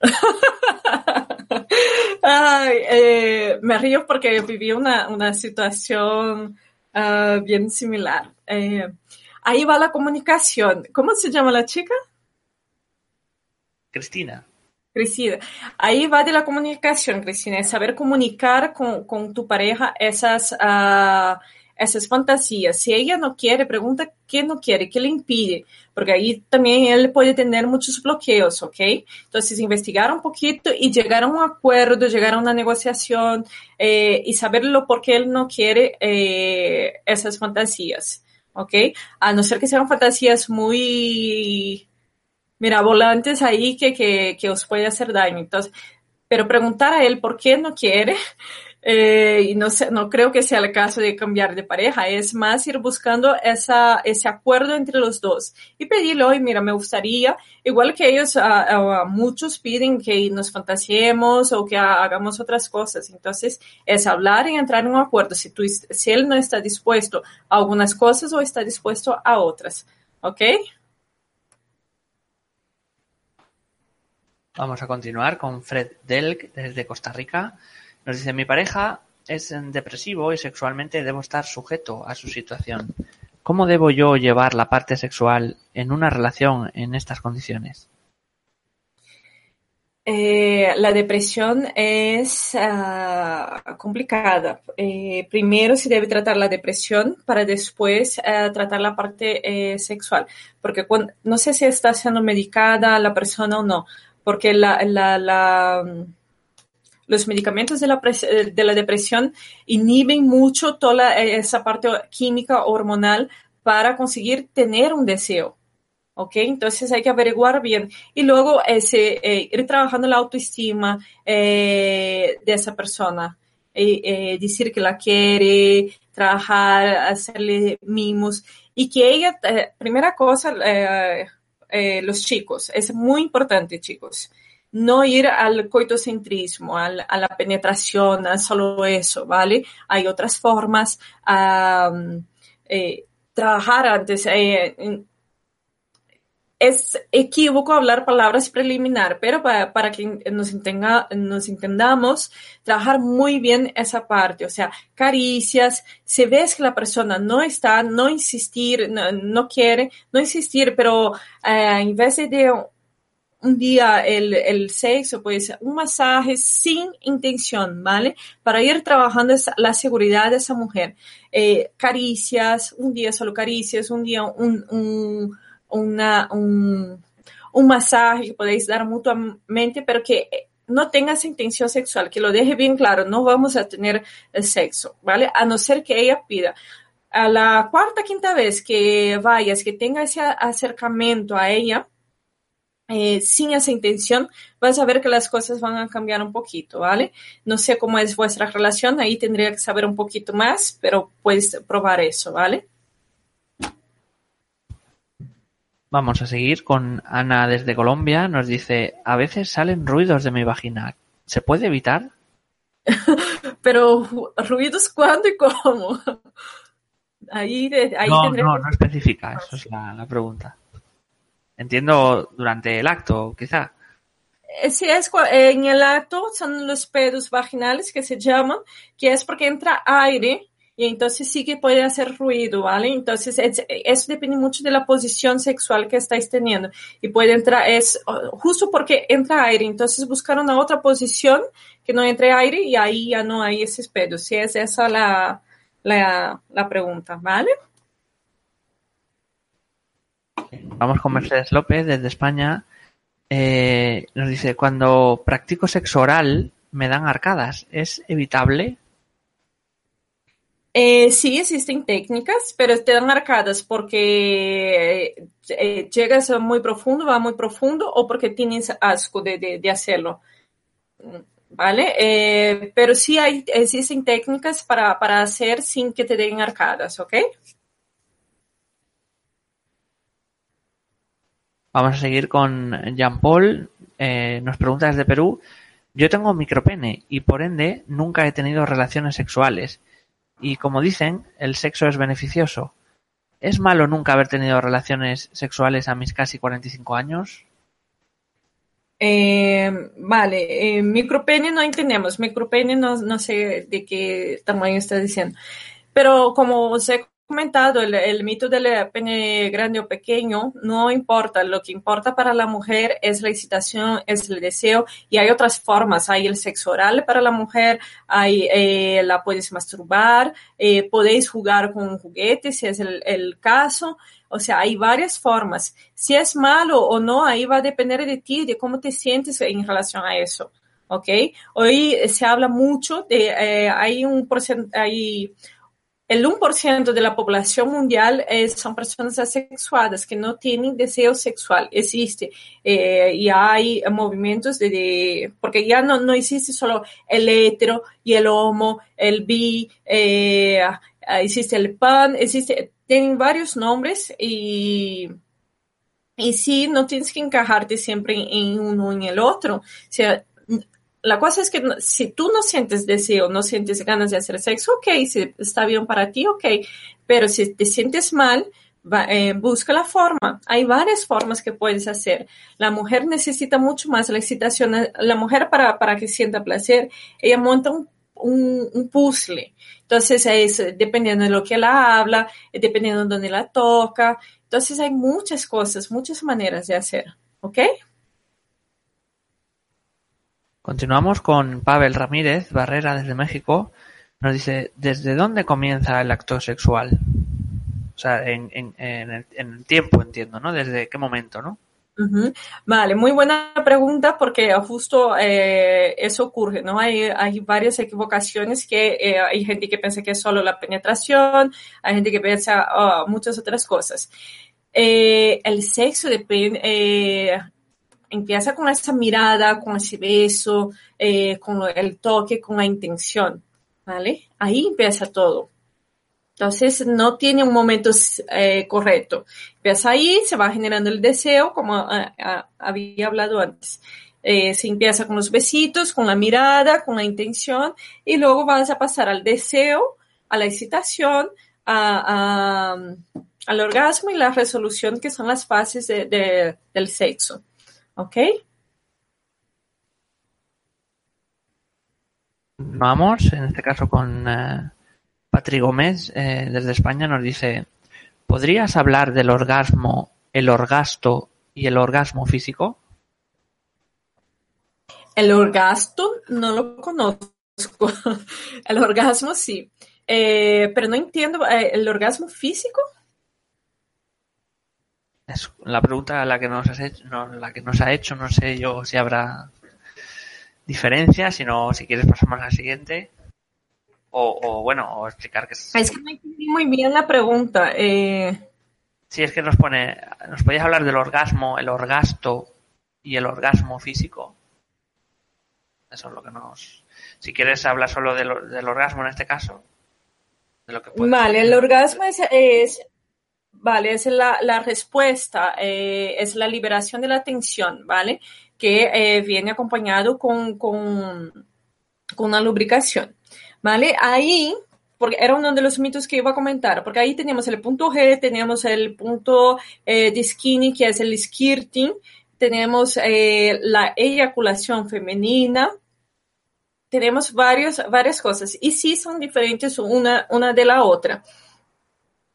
[laughs] Ay, eh, me río porque viví una, situación ah, bien similar. Eh, ahí va la comunicación. ¿Cómo se llama la chica? Cristina. Cristina, ahí va de la comunicación, Cristina, es saber comunicar con, tu pareja esas, uh, esas fantasías. Si ella no quiere, pregunta qué no quiere, qué le impide, porque ahí también él puede tener muchos bloqueos, ¿ok? Entonces, investigar un poquito y llegar a un acuerdo, llegar a una negociación eh, y saberlo por qué él no quiere eh, esas fantasías, ¿ok? A no ser que sean fantasías muy mira, volantes ahí que, que, que os puede hacer daño. Entonces, pero preguntar a él por qué no quiere, [laughs] eh, y no, sé, no creo que sea el caso de cambiar de pareja, es más ir buscando esa, ese acuerdo entre los dos y pedirle, hoy, mira, me gustaría, igual que ellos, a, muchos piden que nos fantasiemos o que hagamos otras cosas. Entonces, es hablar y entrar en un acuerdo, si, tú, si él no está dispuesto a algunas cosas o está dispuesto a otras. ¿Ok? Vamos a continuar con Fred Delk desde Costa Rica. Nos dice, mi pareja es depresivo y sexualmente debo estar sujeto a su situación. ¿Cómo debo yo llevar la parte sexual en una relación en estas condiciones? Eh, la depresión es ah, complicada. Eh, primero se debe tratar la depresión para después ah, tratar la parte eh, sexual, porque no sé si está siendo medicada la persona o no, porque los medicamentos de la, de la depresión inhiben mucho toda esa parte química hormonal para conseguir tener un deseo. ¿Ok? Entonces hay que averiguar bien. Y luego ese, eh, ir trabajando la autoestima eh, de esa persona. Eh, decir que la quiere, trabajar, hacerle mimos y que ella, eh, primera cosa, eh, eh, los chicos, es muy importante, chicos, no ir al coitocentrismo, a la penetración, a solo eso, ¿vale? Hay otras formas. trabajar antes, es equívoco hablar palabras preliminar, pero para, que nos, nos entendamos, trabajar muy bien esa parte, o sea, caricias, si ves que la persona no está, no insistir, no, quiere, no insistir, pero eh, en vez de un día el, el, sexo, pues un masaje sin intención, ¿vale? Para ir trabajando la seguridad de esa mujer. Eh, caricias, un día solo caricias, un día un una, un, un masaje que podéis dar mutuamente, pero que no tenga esa intención sexual, que lo deje bien claro, no vamos a tener sexo, ¿vale? A no ser que ella pida. A la cuarta, quinta vez que vayas, que tenga ese acercamiento a ella, eh, sin esa intención, vas a ver que las cosas van a cambiar un poquito, ¿vale? No sé cómo es vuestra relación, ahí tendría que saber un poquito más, pero puedes probar eso, ¿vale? Vamos a seguir con Ana desde Colombia. Nos dice, a veces salen ruidos de mi vagina. ¿Se puede evitar? [laughs] Pero, ¿ruidos cuándo y cómo? [laughs] Ahí, ahí no, no, no especifica, eso es la, pregunta. Entiendo durante el acto, quizá. Eh, sí, es en el acto son los pedos vaginales que se llaman, que es porque entra aire y entonces sí que puede hacer ruido, ¿vale? Entonces eso depende mucho de la posición sexual que estáis teniendo y puede entrar, es justo porque entra aire, entonces buscar una otra posición que no entre aire y ahí ya no hay ese pedo, si es esa la, la, pregunta, ¿vale? Vamos con Mercedes López desde España. Eh, nos dice, cuando practico sexo oral me dan arcadas, ¿es evitable? Eh, sí, existen técnicas, pero te dan arcadas porque eh, llegas muy profundo, va muy profundo o porque tienes asco de, hacerlo. ¿Vale? Eh, pero sí hay, existen técnicas para, hacer sin que te den arcadas, ¿ok? Vamos a seguir con Jean Paul. nos pregunta desde Perú. Yo tengo micropene y por ende nunca he tenido relaciones sexuales y como dicen, el sexo es beneficioso. ¿Es malo nunca haber tenido relaciones sexuales a mis casi 45 años? Eh, vale, eh, micropene no entendemos. Micropene no, no sé de qué tamaño está diciendo. Pero como sé comentado, el, mito del pene grande o pequeño no importa. Lo que importa para la mujer es la excitación, es el deseo y hay otras formas. Hay el sexo oral para la mujer, hay eh, la puedes masturbar, eh, podéis jugar con juguetes si es el, el caso. O sea, hay varias formas. Si es malo o no, ahí va a depender de ti, de cómo te sientes en relación a eso. ¿ok? Hoy se habla mucho de, eh, hay un porcentaje, el 1% de la población mundial son personas asexuadas que no tienen deseo sexual. Existe. Eh, y hay movimientos de, porque ya no, no existe solo el hetero y el homo, el bi, eh, existe el pan, existe, tienen varios nombres y, y sí, no tienes que encajarte siempre en uno o en el otro. O sea, la cosa es que si tú no sientes deseo, no sientes ganas de hacer sexo, ok, si está bien para ti, ok, pero si te sientes mal, eh, busca la forma. Hay varias formas que puedes hacer. La mujer necesita mucho más la excitación. La mujer para, para que sienta placer, ella monta un, un, puzzle. Entonces es dependiendo de lo que ella habla, dependiendo de dónde la toca. Entonces hay muchas cosas, muchas maneras de hacer. ¿Ok? Continuamos con Pavel Ramírez Barrera desde México. Nos dice, ¿desde dónde comienza el acto sexual? O sea, en, el, tiempo entiendo, ¿no? ¿Desde qué momento, no? Vale, muy buena pregunta porque justo eh, eso ocurre, ¿no? Hay, varias equivocaciones que eh, hay gente que piensa que es solo la penetración, hay gente que piensa oh, muchas otras cosas. Eh, el sexo depende, empieza con esa mirada, con ese beso, eh, con el toque, con la intención, ¿vale? Ahí empieza todo. Entonces, no tiene un momento eh, correcto. Empieza ahí, se va generando el deseo, como ah, ah, había hablado antes. Eh, se empieza con los besitos, con la mirada, con la intención, y luego vas a pasar al deseo, a la excitación, al orgasmo y la resolución, que son las fases del sexo. ¿Ok? Vamos, en este caso con Patri Gómez, eh, desde España, nos dice, ¿podrías hablar del orgasmo, el orgasto y el orgasmo físico? El orgasmo no lo conozco. [laughs] el orgasmo sí. Eh, pero no entiendo, ¿el orgasmo físico? Es la pregunta la que nos has hecho, la que nos ha hecho, no sé yo si habrá diferencias, sino si quieres pasamos a la siguiente. O, bueno, o explicar que es... Es que no entendí muy bien la pregunta. Eh... Sí, es que nos pone, nos podías hablar del orgasmo, el orgasto y el orgasmo físico. Eso es lo que nos... Si quieres hablar solo del, del orgasmo en este caso. De lo que vale, el orgasmo es, es ¿vale? Es la, la respuesta, eh, es la liberación de la tensión, ¿vale? Que eh, viene acompañado con, con, con, una lubricación, ¿vale? Ahí, porque era uno de los mitos que iba a comentar, porque ahí tenemos el punto G, tenemos el punto eh, de skinny, que es el skirting, tenemos la eyaculación femenina, tenemos varios, varias cosas, y sí son diferentes una, una de la otra.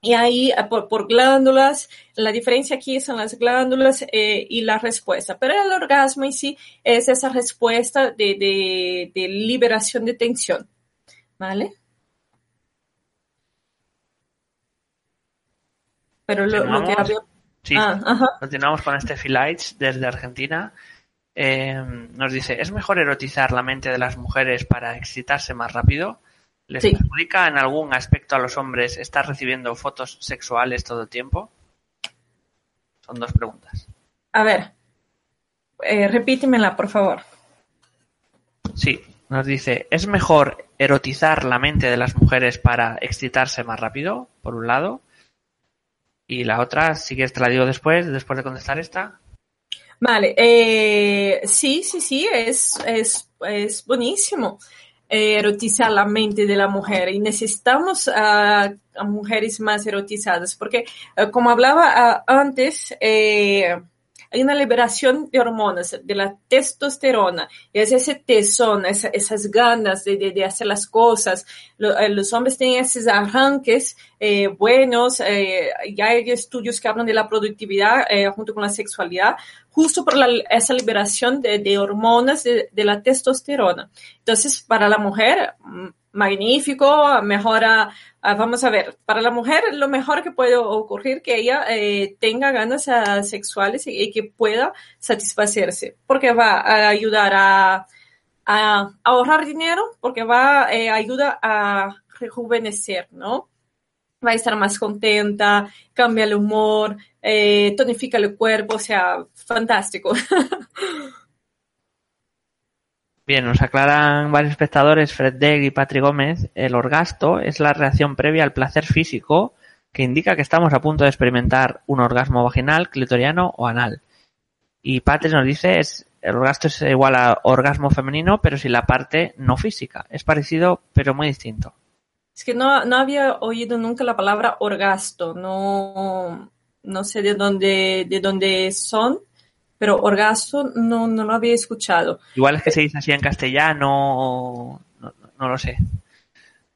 Y ahí, ah, por, glándulas, la diferencia aquí son las glándulas eh, y la respuesta. Pero el orgasmo en sí es esa respuesta de, de, liberación de tensión. ¿Vale? Pero lo, que había... Sí, ah, continuamos con este Philites desde Argentina. Eh, nos dice, ¿es mejor erotizar la mente de las mujeres para excitarse más rápido? ¿Les perjudica en algún aspecto a los hombres estar recibiendo fotos sexuales todo el tiempo? Son dos preguntas. A ver, eh, repítemela, por favor. Sí, nos dice, ¿es mejor erotizar la mente de las mujeres para excitarse más rápido, por un lado? Y la otra, si quieres te la digo después, después de contestar esta. Vale, eh, sí, sí, sí, es, es, es buenísimo. Eh, erotizar la mente de la mujer. Y necesitamos a mujeres más erotizadas porque eh, como hablaba antes eh, hay una liberación de hormonas, de la testosterona, es ese tesón, esas ganas de, hacer las cosas. los hombres tienen esos arranques buenos, ya hay estudios que hablan de la productividad junto con la sexualidad, justo por esa liberación de, hormonas de, la testosterona. Entonces, para la mujer, mm, magnífico, mejora, ah, vamos a ver, para la mujer lo mejor que puede ocurrir que ella eh, tenga ganas ah, sexuales y, que pueda satisfacerse, porque va a ayudar a, ahorrar dinero, porque va eh, ayuda a rejuvenecer, ¿no? Va a estar más contenta, cambia el humor, eh, tonifica el cuerpo, o sea, fantástico. [laughs] Bien, nos aclaran varios espectadores, Fred Degg y Patrick Gómez, el orgasto es la reacción previa al placer físico que indica que estamos a punto de experimentar un orgasmo vaginal, clitoriano o anal. Y Patrick nos dice, es, el orgasto es igual a orgasmo femenino, pero sin la parte no física. Es parecido, pero muy distinto. Es que no, no había oído nunca la palabra orgasto, no, no sé de dónde, de dónde son, pero orgasmo no, no lo había escuchado. Igual es que se dice así en castellano, no, no, lo sé.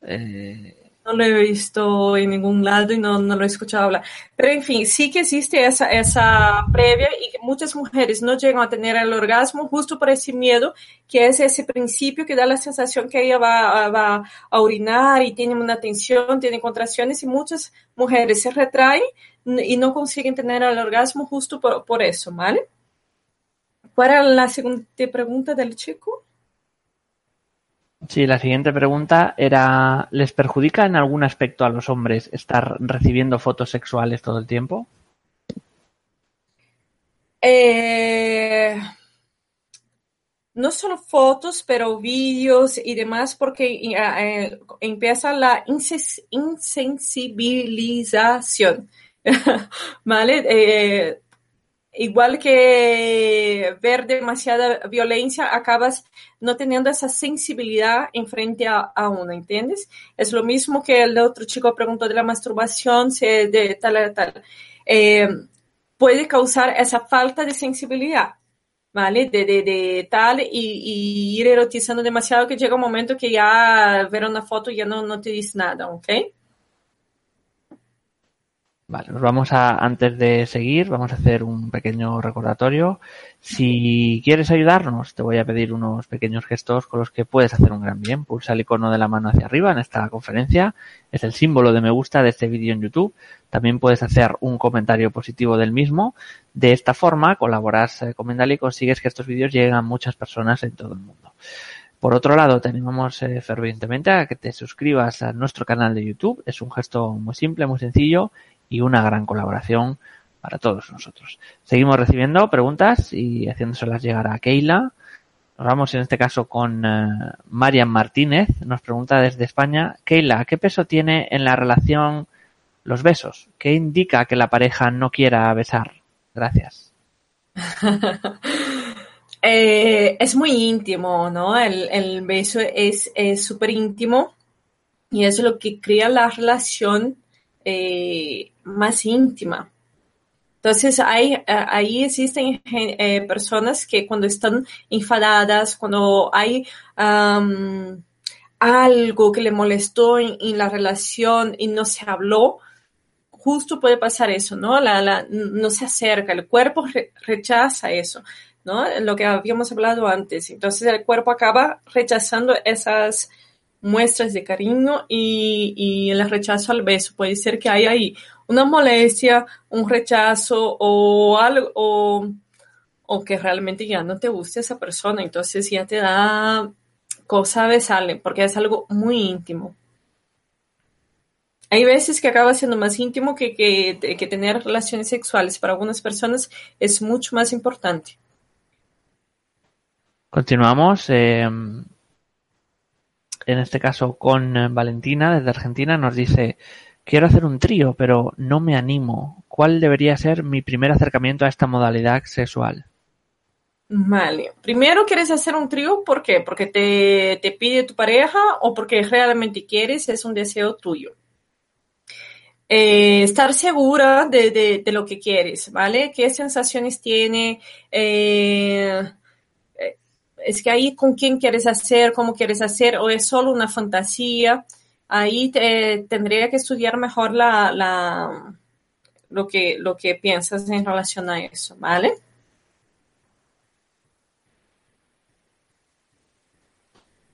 Eh, no lo he visto en ningún lado y no, no, lo he escuchado hablar. Pero en fin, sí que existe esa, esa previa y que muchas mujeres no llegan a tener el orgasmo justo por ese miedo, que es ese principio que da la sensación que ella va, va a orinar y tiene una tensión, tiene contracciones y muchas mujeres se retraen y no consiguen tener el orgasmo justo por, por eso, ¿vale? ¿Cuál era la segunda pregunta del chico? Sí, la siguiente pregunta era, ¿les perjudica en algún aspecto a los hombres estar recibiendo fotos sexuales todo el tiempo? Eh, no solo fotos, pero vídeos y demás, porque eh, empieza la insensibilización, [laughs] ¿vale? Eh, igual que ver demasiada violencia, acabas no teniendo esa sensibilidad en frente a, a uno, ¿entiendes? Es lo mismo que el otro chico preguntó de la masturbación, de tal, tal. Eh, puede causar esa falta de sensibilidad, ¿vale? De, de, de tal y, y, ir erotizando demasiado que llega un momento que ya ver una foto ya no, no te dice nada, ¿ok? Vale, nos vamos a, antes de seguir, vamos a hacer un pequeño recordatorio. Si quieres ayudarnos, te voy a pedir unos pequeños gestos con los que puedes hacer un gran bien. Pulsa el icono de la mano hacia arriba en esta conferencia. Es el símbolo de me gusta de este vídeo en YouTube. También puedes hacer un comentario positivo del mismo. De esta forma, colaboras eh, con Mendali y consigues que estos vídeos lleguen a muchas personas en todo el mundo. Por otro lado, te animamos eh, fervientemente a que te suscribas a nuestro canal de YouTube. Es un gesto muy simple, muy sencillo y una gran colaboración para todos nosotros. Seguimos recibiendo preguntas y haciéndoselas llegar a Keila. Nos vamos en este caso con uh, Marian Martínez. Nos pregunta desde España, Keila, ¿qué peso tiene en la relación los besos? ¿Qué indica que la pareja no quiera besar? Gracias. [laughs] eh, es muy íntimo, ¿no? El, el beso es súper íntimo y es lo que crea la relación eh, más íntima. Entonces, hay, eh, ahí existen eh, personas que cuando están enfadadas, cuando hay algo que le molestó en, la relación y no se habló, justo puede pasar eso, ¿no? No se acerca, el cuerpo re, rechaza eso, ¿no? Lo que habíamos hablado antes. Entonces, el cuerpo acaba rechazando esas muestras de cariño y, y, el rechazo al beso. Puede ser que haya ahí una molestia, un rechazo o algo, o, que realmente ya no te guste esa persona. Entonces ya te da cosa besarle, porque es algo muy íntimo. Hay veces que acaba siendo más íntimo que, que, que tener relaciones sexuales. Para algunas personas es mucho más importante. Continuamos. Eh, en este caso con eh, Valentina desde Argentina, nos dice, quiero hacer un trío, pero no me animo. ¿Cuál debería ser mi primer acercamiento a esta modalidad sexual? Vale. Primero quieres hacer un trío, ¿por qué? Porque te, te pide tu pareja o porque realmente quieres, es un deseo tuyo. Eh, estar segura de, de, lo que quieres, ¿vale? ¿Qué sensaciones tiene? Eh, es que ahí con quién quieres hacer, cómo quieres hacer, o es solo una fantasía. Ahí te, tendría que estudiar mejor la, la, lo, que, lo que piensas en relación a eso, ¿vale?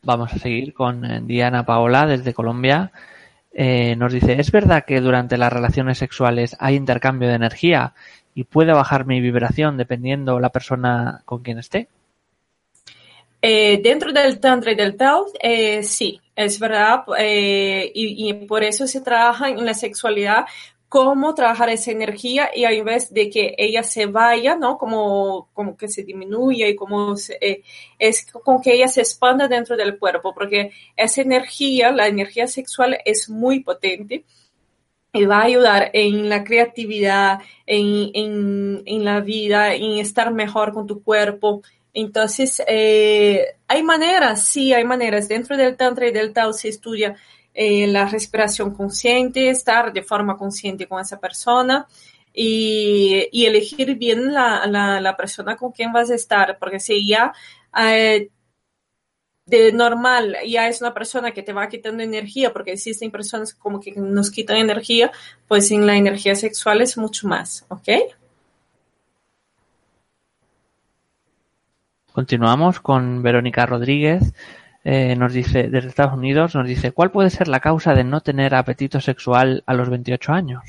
Vamos a seguir con eh, Diana Paola desde Colombia. Eh, nos dice, ¿es verdad que durante las relaciones sexuales hay intercambio de energía y puede bajar mi vibración dependiendo la persona con quien esté? Eh, dentro del Tantra y del Tao, eh, sí, es verdad, eh, y, y, por eso se trabaja en la sexualidad, cómo trabajar esa energía y a vez de que ella se vaya, ¿no? Como, como que se disminuya y como se, eh, es como que ella se expanda dentro del cuerpo, porque esa energía, la energía sexual es muy potente y va a ayudar en la creatividad, en, en, en la vida, en estar mejor con tu cuerpo, entonces, eh, hay maneras, sí, hay maneras. Dentro del Tantra y del Tao se estudia eh, la respiración consciente, estar de forma consciente con esa persona y, elegir bien la, persona con quien vas a estar, porque si ya eh, de normal ya es una persona que te va quitando energía, porque existen personas como que nos quitan energía, pues en la energía sexual es mucho más, ¿ok? Continuamos con Verónica Rodríguez. Eh, nos dice, desde Estados Unidos, nos dice, ¿cuál puede ser la causa de no tener apetito sexual a los 28 años?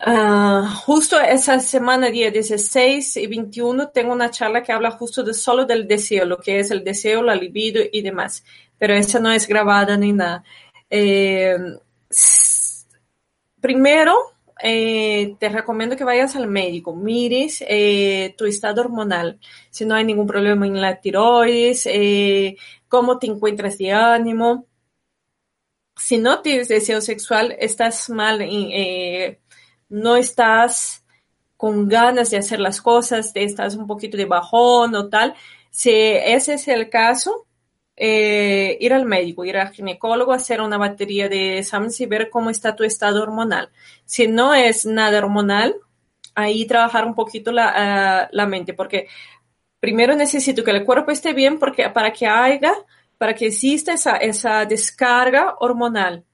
Uh, justo esa semana, día 16 y 21, tengo una charla que habla justo solo del deseo, lo que es el deseo, la libido y demás. Pero esa no es grabada ni nada. Eh, primero, eh, te recomiendo que vayas al médico, mires eh, tu estado hormonal, si no hay ningún problema en la tiroides, eh, cómo te encuentras de ánimo. Si no tienes deseo sexual, estás mal, eh, no estás con ganas de hacer las cosas, estás un poquito de bajón o tal. Si ese es el caso, eh, ir al médico, ir al ginecólogo, hacer una batería de exámenes y ver cómo está tu estado hormonal. Si no es nada hormonal, ahí trabajar un poquito la, la mente, porque primero necesito que el cuerpo esté bien porque, para que haya, para que exista esa, descarga hormonal.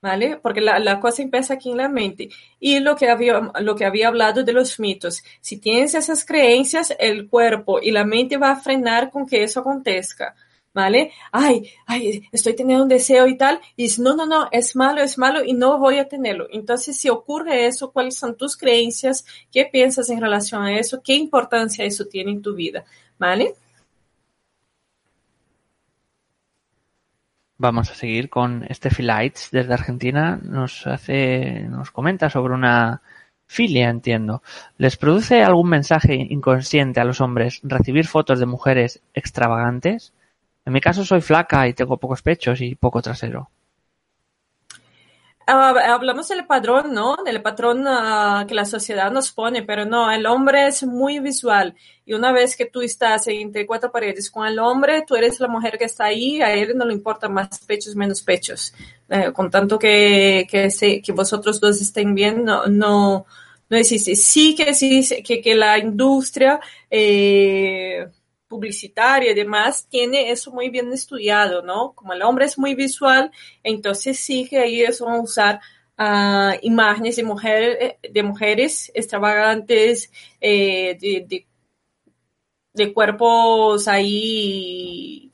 ¿Vale? Porque la, la, cosa empieza aquí en la mente. Y lo que, había, lo que había hablado de los mitos. Si tienes esas creencias, el cuerpo y la mente va a frenar con que eso acontezca. ¿Vale? Ay, ay, estoy teniendo un deseo y tal, y no, no, no, es malo, es malo y no voy a tenerlo. Entonces, si ocurre eso, ¿cuáles son tus creencias? ¿Qué piensas en relación a eso? ¿Qué importancia eso tiene en tu vida? ¿Vale? Vamos a seguir con Steffi Lights desde Argentina. Nos hace, nos comenta sobre una filia, entiendo. ¿Les produce algún mensaje inconsciente a los hombres recibir fotos de mujeres extravagantes? En mi caso soy flaca y tengo pocos pechos y poco trasero. Hablamos del patrón, ¿no? Del patrón uh, que la sociedad nos pone, pero no, el hombre es muy visual. Y una vez que tú estás entre cuatro paredes con el hombre, tú eres la mujer que está ahí, a él no le importa más pechos, menos pechos. Eh, con tanto que, que, que vosotros dos estén bien, no, no, no existe. Sí que existe, que, que la industria, eh, publicitaria y demás, tiene eso muy bien estudiado, ¿no? Como el hombre es muy visual, entonces sí que ahí es van a usar uh, imágenes de, mujer, de mujeres extravagantes, eh, de cuerpos ahí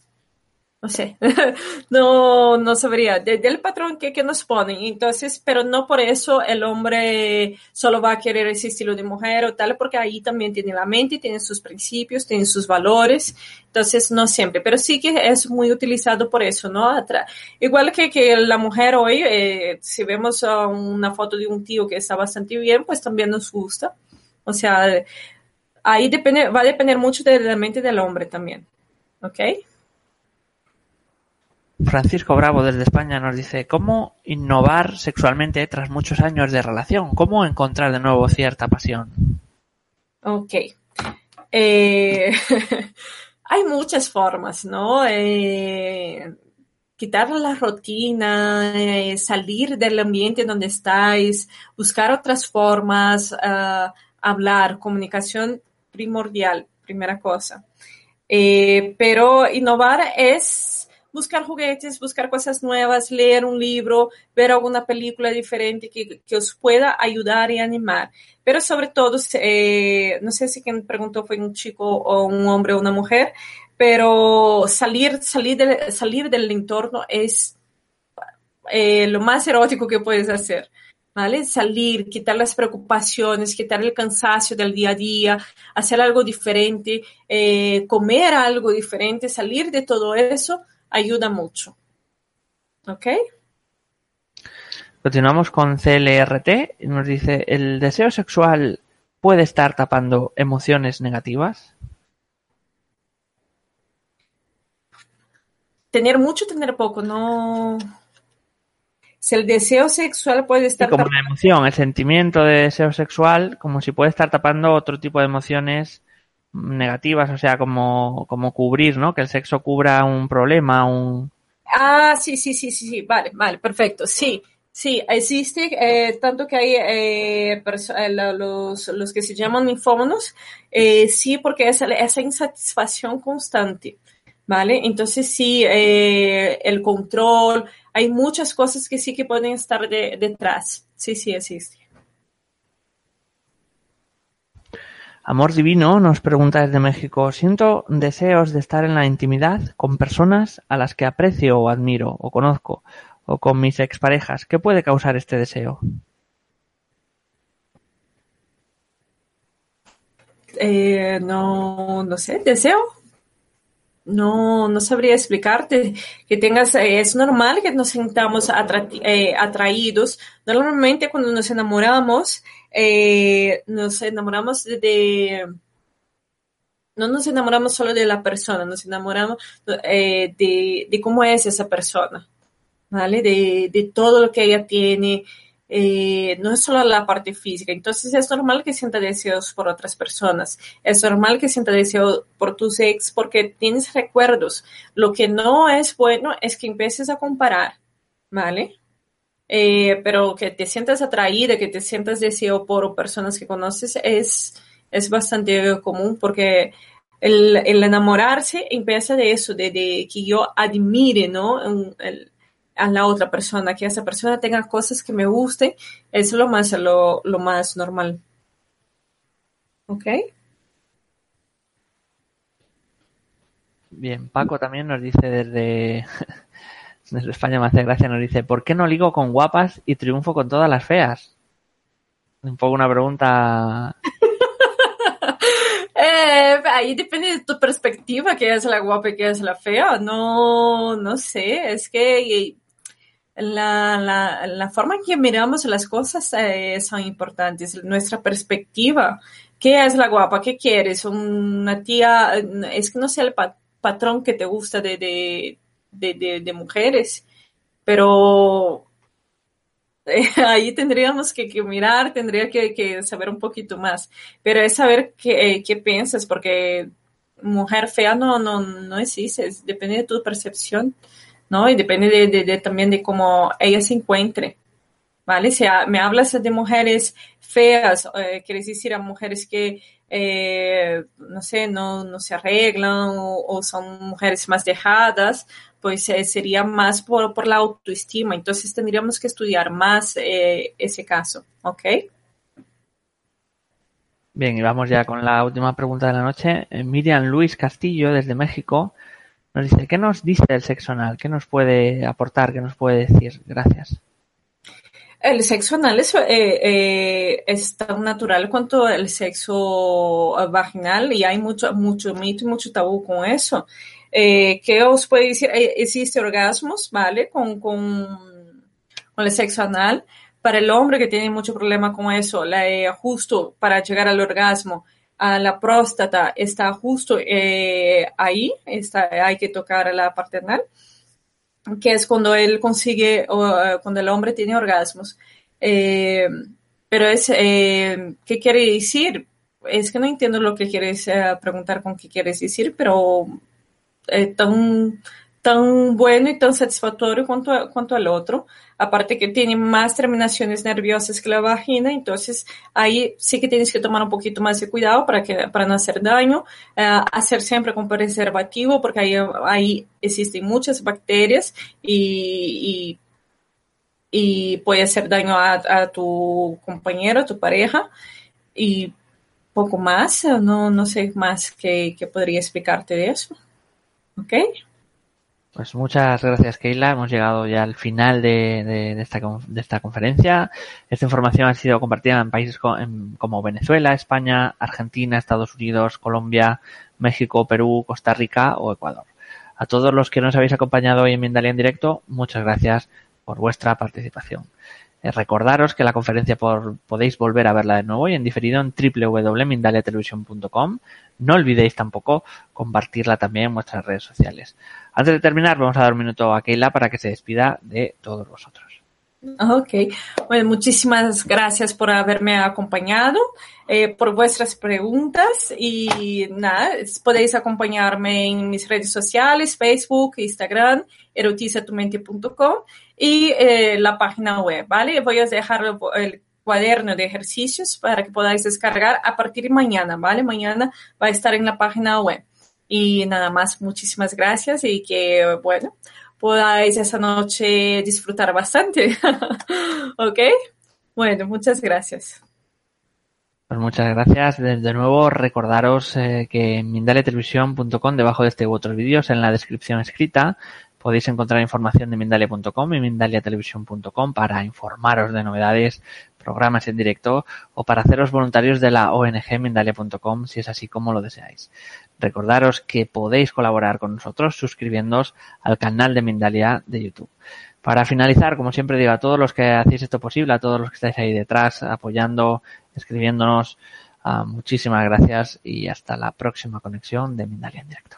no sé, [laughs] no, no sabría, desde el patrón que, que, nos ponen. Entonces, pero no por eso el hombre solo va a querer ese estilo de mujer o tal, porque ahí también tiene la mente, tiene sus principios, tiene sus valores. Entonces, no siempre, pero sí que es muy utilizado por eso, ¿no? Igual que, que la mujer hoy, eh, si vemos una foto de un tío que está bastante bien, pues también nos gusta. O sea, ahí depende, va a depender mucho de la mente del hombre también. ¿Ok? Francisco Bravo desde España nos dice, ¿cómo innovar sexualmente tras muchos años de relación? ¿Cómo encontrar de nuevo cierta pasión? Ok. Eh, [laughs] hay muchas formas, ¿no? Eh, quitar la rutina, eh, salir del ambiente donde estáis, buscar otras formas, hablar, comunicación primordial, primera cosa. Pero innovar es buscar juguetes, buscar cosas nuevas, leer un libro, ver alguna película diferente que, que os pueda ayudar y animar. Pero sobre todo, eh, no sé si quien preguntó fue un chico o un hombre o una mujer, pero salir, salir, de, salir del entorno es eh, lo más erótico que puedes hacer. ¿Vale? Salir, quitar las preocupaciones, quitar el cansancio del día a día, hacer algo diferente, eh, comer algo diferente, salir de todo eso ayuda mucho. ¿Ok? Continuamos con CLRT. Nos dice, ¿el deseo sexual puede estar tapando emociones negativas? Tener mucho, tener poco, no. Si el deseo sexual puede estar. Sí, como la emoción, el sentimiento de deseo sexual, como si puede estar tapando otro tipo de emociones negativas, o sea, como, como cubrir, ¿no? Que el sexo cubra un problema, un... Ah, sí, sí, sí, sí, sí, vale, vale, perfecto, sí, sí, existe, eh, tanto que hay eh, los, los que se llaman ninfómanos, eh, sí, porque es esa insatisfacción constante, ¿vale? Entonces sí, eh, el control, hay muchas cosas que sí que pueden estar de, detrás, sí, sí, existe. Amor Divino nos pregunta desde México, siento deseos de estar en la intimidad con personas a las que aprecio o admiro o conozco o con mis exparejas. ¿Qué puede causar este deseo? Eh, no, no sé, deseo. no, no sabría explicarte que tengas, eh, es normal que nos sintamos eh, atraídos. Normalmente cuando nos enamoramos, eh, nos enamoramos de, no nos enamoramos solo de la persona, nos enamoramos de, de, cómo es esa persona, ¿vale? De, de todo lo que ella tiene, eh, no es solo la parte física. Entonces es normal que sienta deseos por otras personas. Es normal que sienta deseos por tus ex porque tienes recuerdos. Lo que no es bueno es que empieces a comparar, ¿vale? Eh, pero que te sientas atraída, que te sientas deseo por personas que conoces es, es bastante común porque el, enamorarse empieza de eso, de, que yo admire, ¿no? A la otra persona, que esa persona tenga cosas que me gusten, es lo más, lo, más normal. ¿Ok? Bien, Paco también nos dice desde, España, me hace gracia, nos dice, ¿por qué no ligo con guapas y triunfo con todas las feas? Un poco una pregunta [laughs] eh, ahí depende de tu perspectiva, qué es la guapa y qué es la fea. No, no sé, es que la, la, la, forma en que miramos las cosas eh, son importantes, nuestra perspectiva. ¿Qué es la guapa? ¿Qué quieres? Una tía, es que no sea el patrón que te gusta de, de, de mujeres, pero [laughs] eh, ahí tendríamos que, mirar, tendría que, saber un poquito más, pero es saber qué, qué piensas, porque mujer fea no, no, no existe, depende de tu percepción. ¿no? Y depende de, también de cómo ella se encuentre, ¿vale? Si me hablas de mujeres feas, eh, quieres decir a mujeres que, eh, no sé, no, no se arreglan o, son mujeres más dejadas, pues eh, sería más por, por, la autoestima. Entonces tendríamos que estudiar más ese caso, ¿ok? Bien, y vamos ya con la última pregunta de la noche. Miriam Luis Castillo, desde México, nos dice, ¿qué nos dice el sexo anal? ¿Qué nos puede aportar? ¿Qué nos puede decir? Gracias. El sexo anal es, eh, eh, es tan natural cuanto el sexo vaginal y hay mucho, mucho mito y mucho tabú con eso. Eh, ¿Qué os puede decir? existe orgasmos, ¿vale? Con, con, con, el sexo anal. Para el hombre que tiene mucho problema con eso, la, justo para llegar al orgasmo, a la próstata está justo eh, ahí, está, hay que tocar la parte anal, que es cuando él consigue, o, eh, cuando el hombre tiene orgasmos. Eh, pero es, ¿qué quiere decir? Es que no entiendo lo que quieres preguntar con qué quieres decir, pero tan tan bueno y tan satisfactorio cuanto, cuanto al otro. Aparte que tiene más terminaciones nerviosas que la vagina, entonces ahí sí que tienes que tomar un poquito más de cuidado para, que, para no hacer daño. Eh, hacer siempre con preservativo porque ahí, ahí existen muchas bacterias y, y, puede hacer daño a, tu compañero, a tu pareja. Y poco más, no, no sé más que, que podría explicarte de eso. ¿Ok? Pues muchas gracias, Keila. Hemos llegado ya al final de, esta, de esta conferencia. Esta información ha sido compartida en países como Venezuela, España, Argentina, Estados Unidos, Colombia, México, Perú, Costa Rica o Ecuador. A todos los que nos habéis acompañado hoy en Mindalia en directo, muchas gracias por vuestra participación. Eh, recordaros que la conferencia podéis volver a verla de nuevo y en diferido en www.mindaliatelevisión.com. No olvidéis tampoco compartirla también en vuestras redes sociales. Antes de terminar, vamos a dar un minuto a Keila para que se despida de todos vosotros. Ok, bueno, muchísimas gracias por haberme acompañado, eh, por vuestras preguntas y nada, podéis acompañarme en mis redes sociales, Facebook, Instagram, erotizatumente.com y eh, la página web, ¿vale? Voy a dejar el cuaderno de ejercicios para que podáis descargar a partir de mañana, ¿vale? Mañana va a estar en la página web. Y nada más, muchísimas gracias y que, bueno, podáis esa noche disfrutar bastante. [laughs] ¿Ok? Bueno, muchas gracias. Pues muchas gracias. De, nuevo, recordaros eh, que en mindaletelevisión.com, debajo de este u otros vídeos, en la descripción escrita, podéis encontrar información de Mindalia.com y mindaliatelevisión.com para informaros de novedades programas en directo o para haceros voluntarios de la ONG Mindalia.com si es así como lo deseáis. Recordaros que podéis colaborar con nosotros suscribiéndoos al canal de Mindalia de YouTube. Para finalizar, como siempre digo, a todos los que hacéis esto posible, a todos los que estáis ahí detrás apoyando, escribiéndonos, uh, muchísimas gracias y hasta la próxima conexión de Mindalia en directo.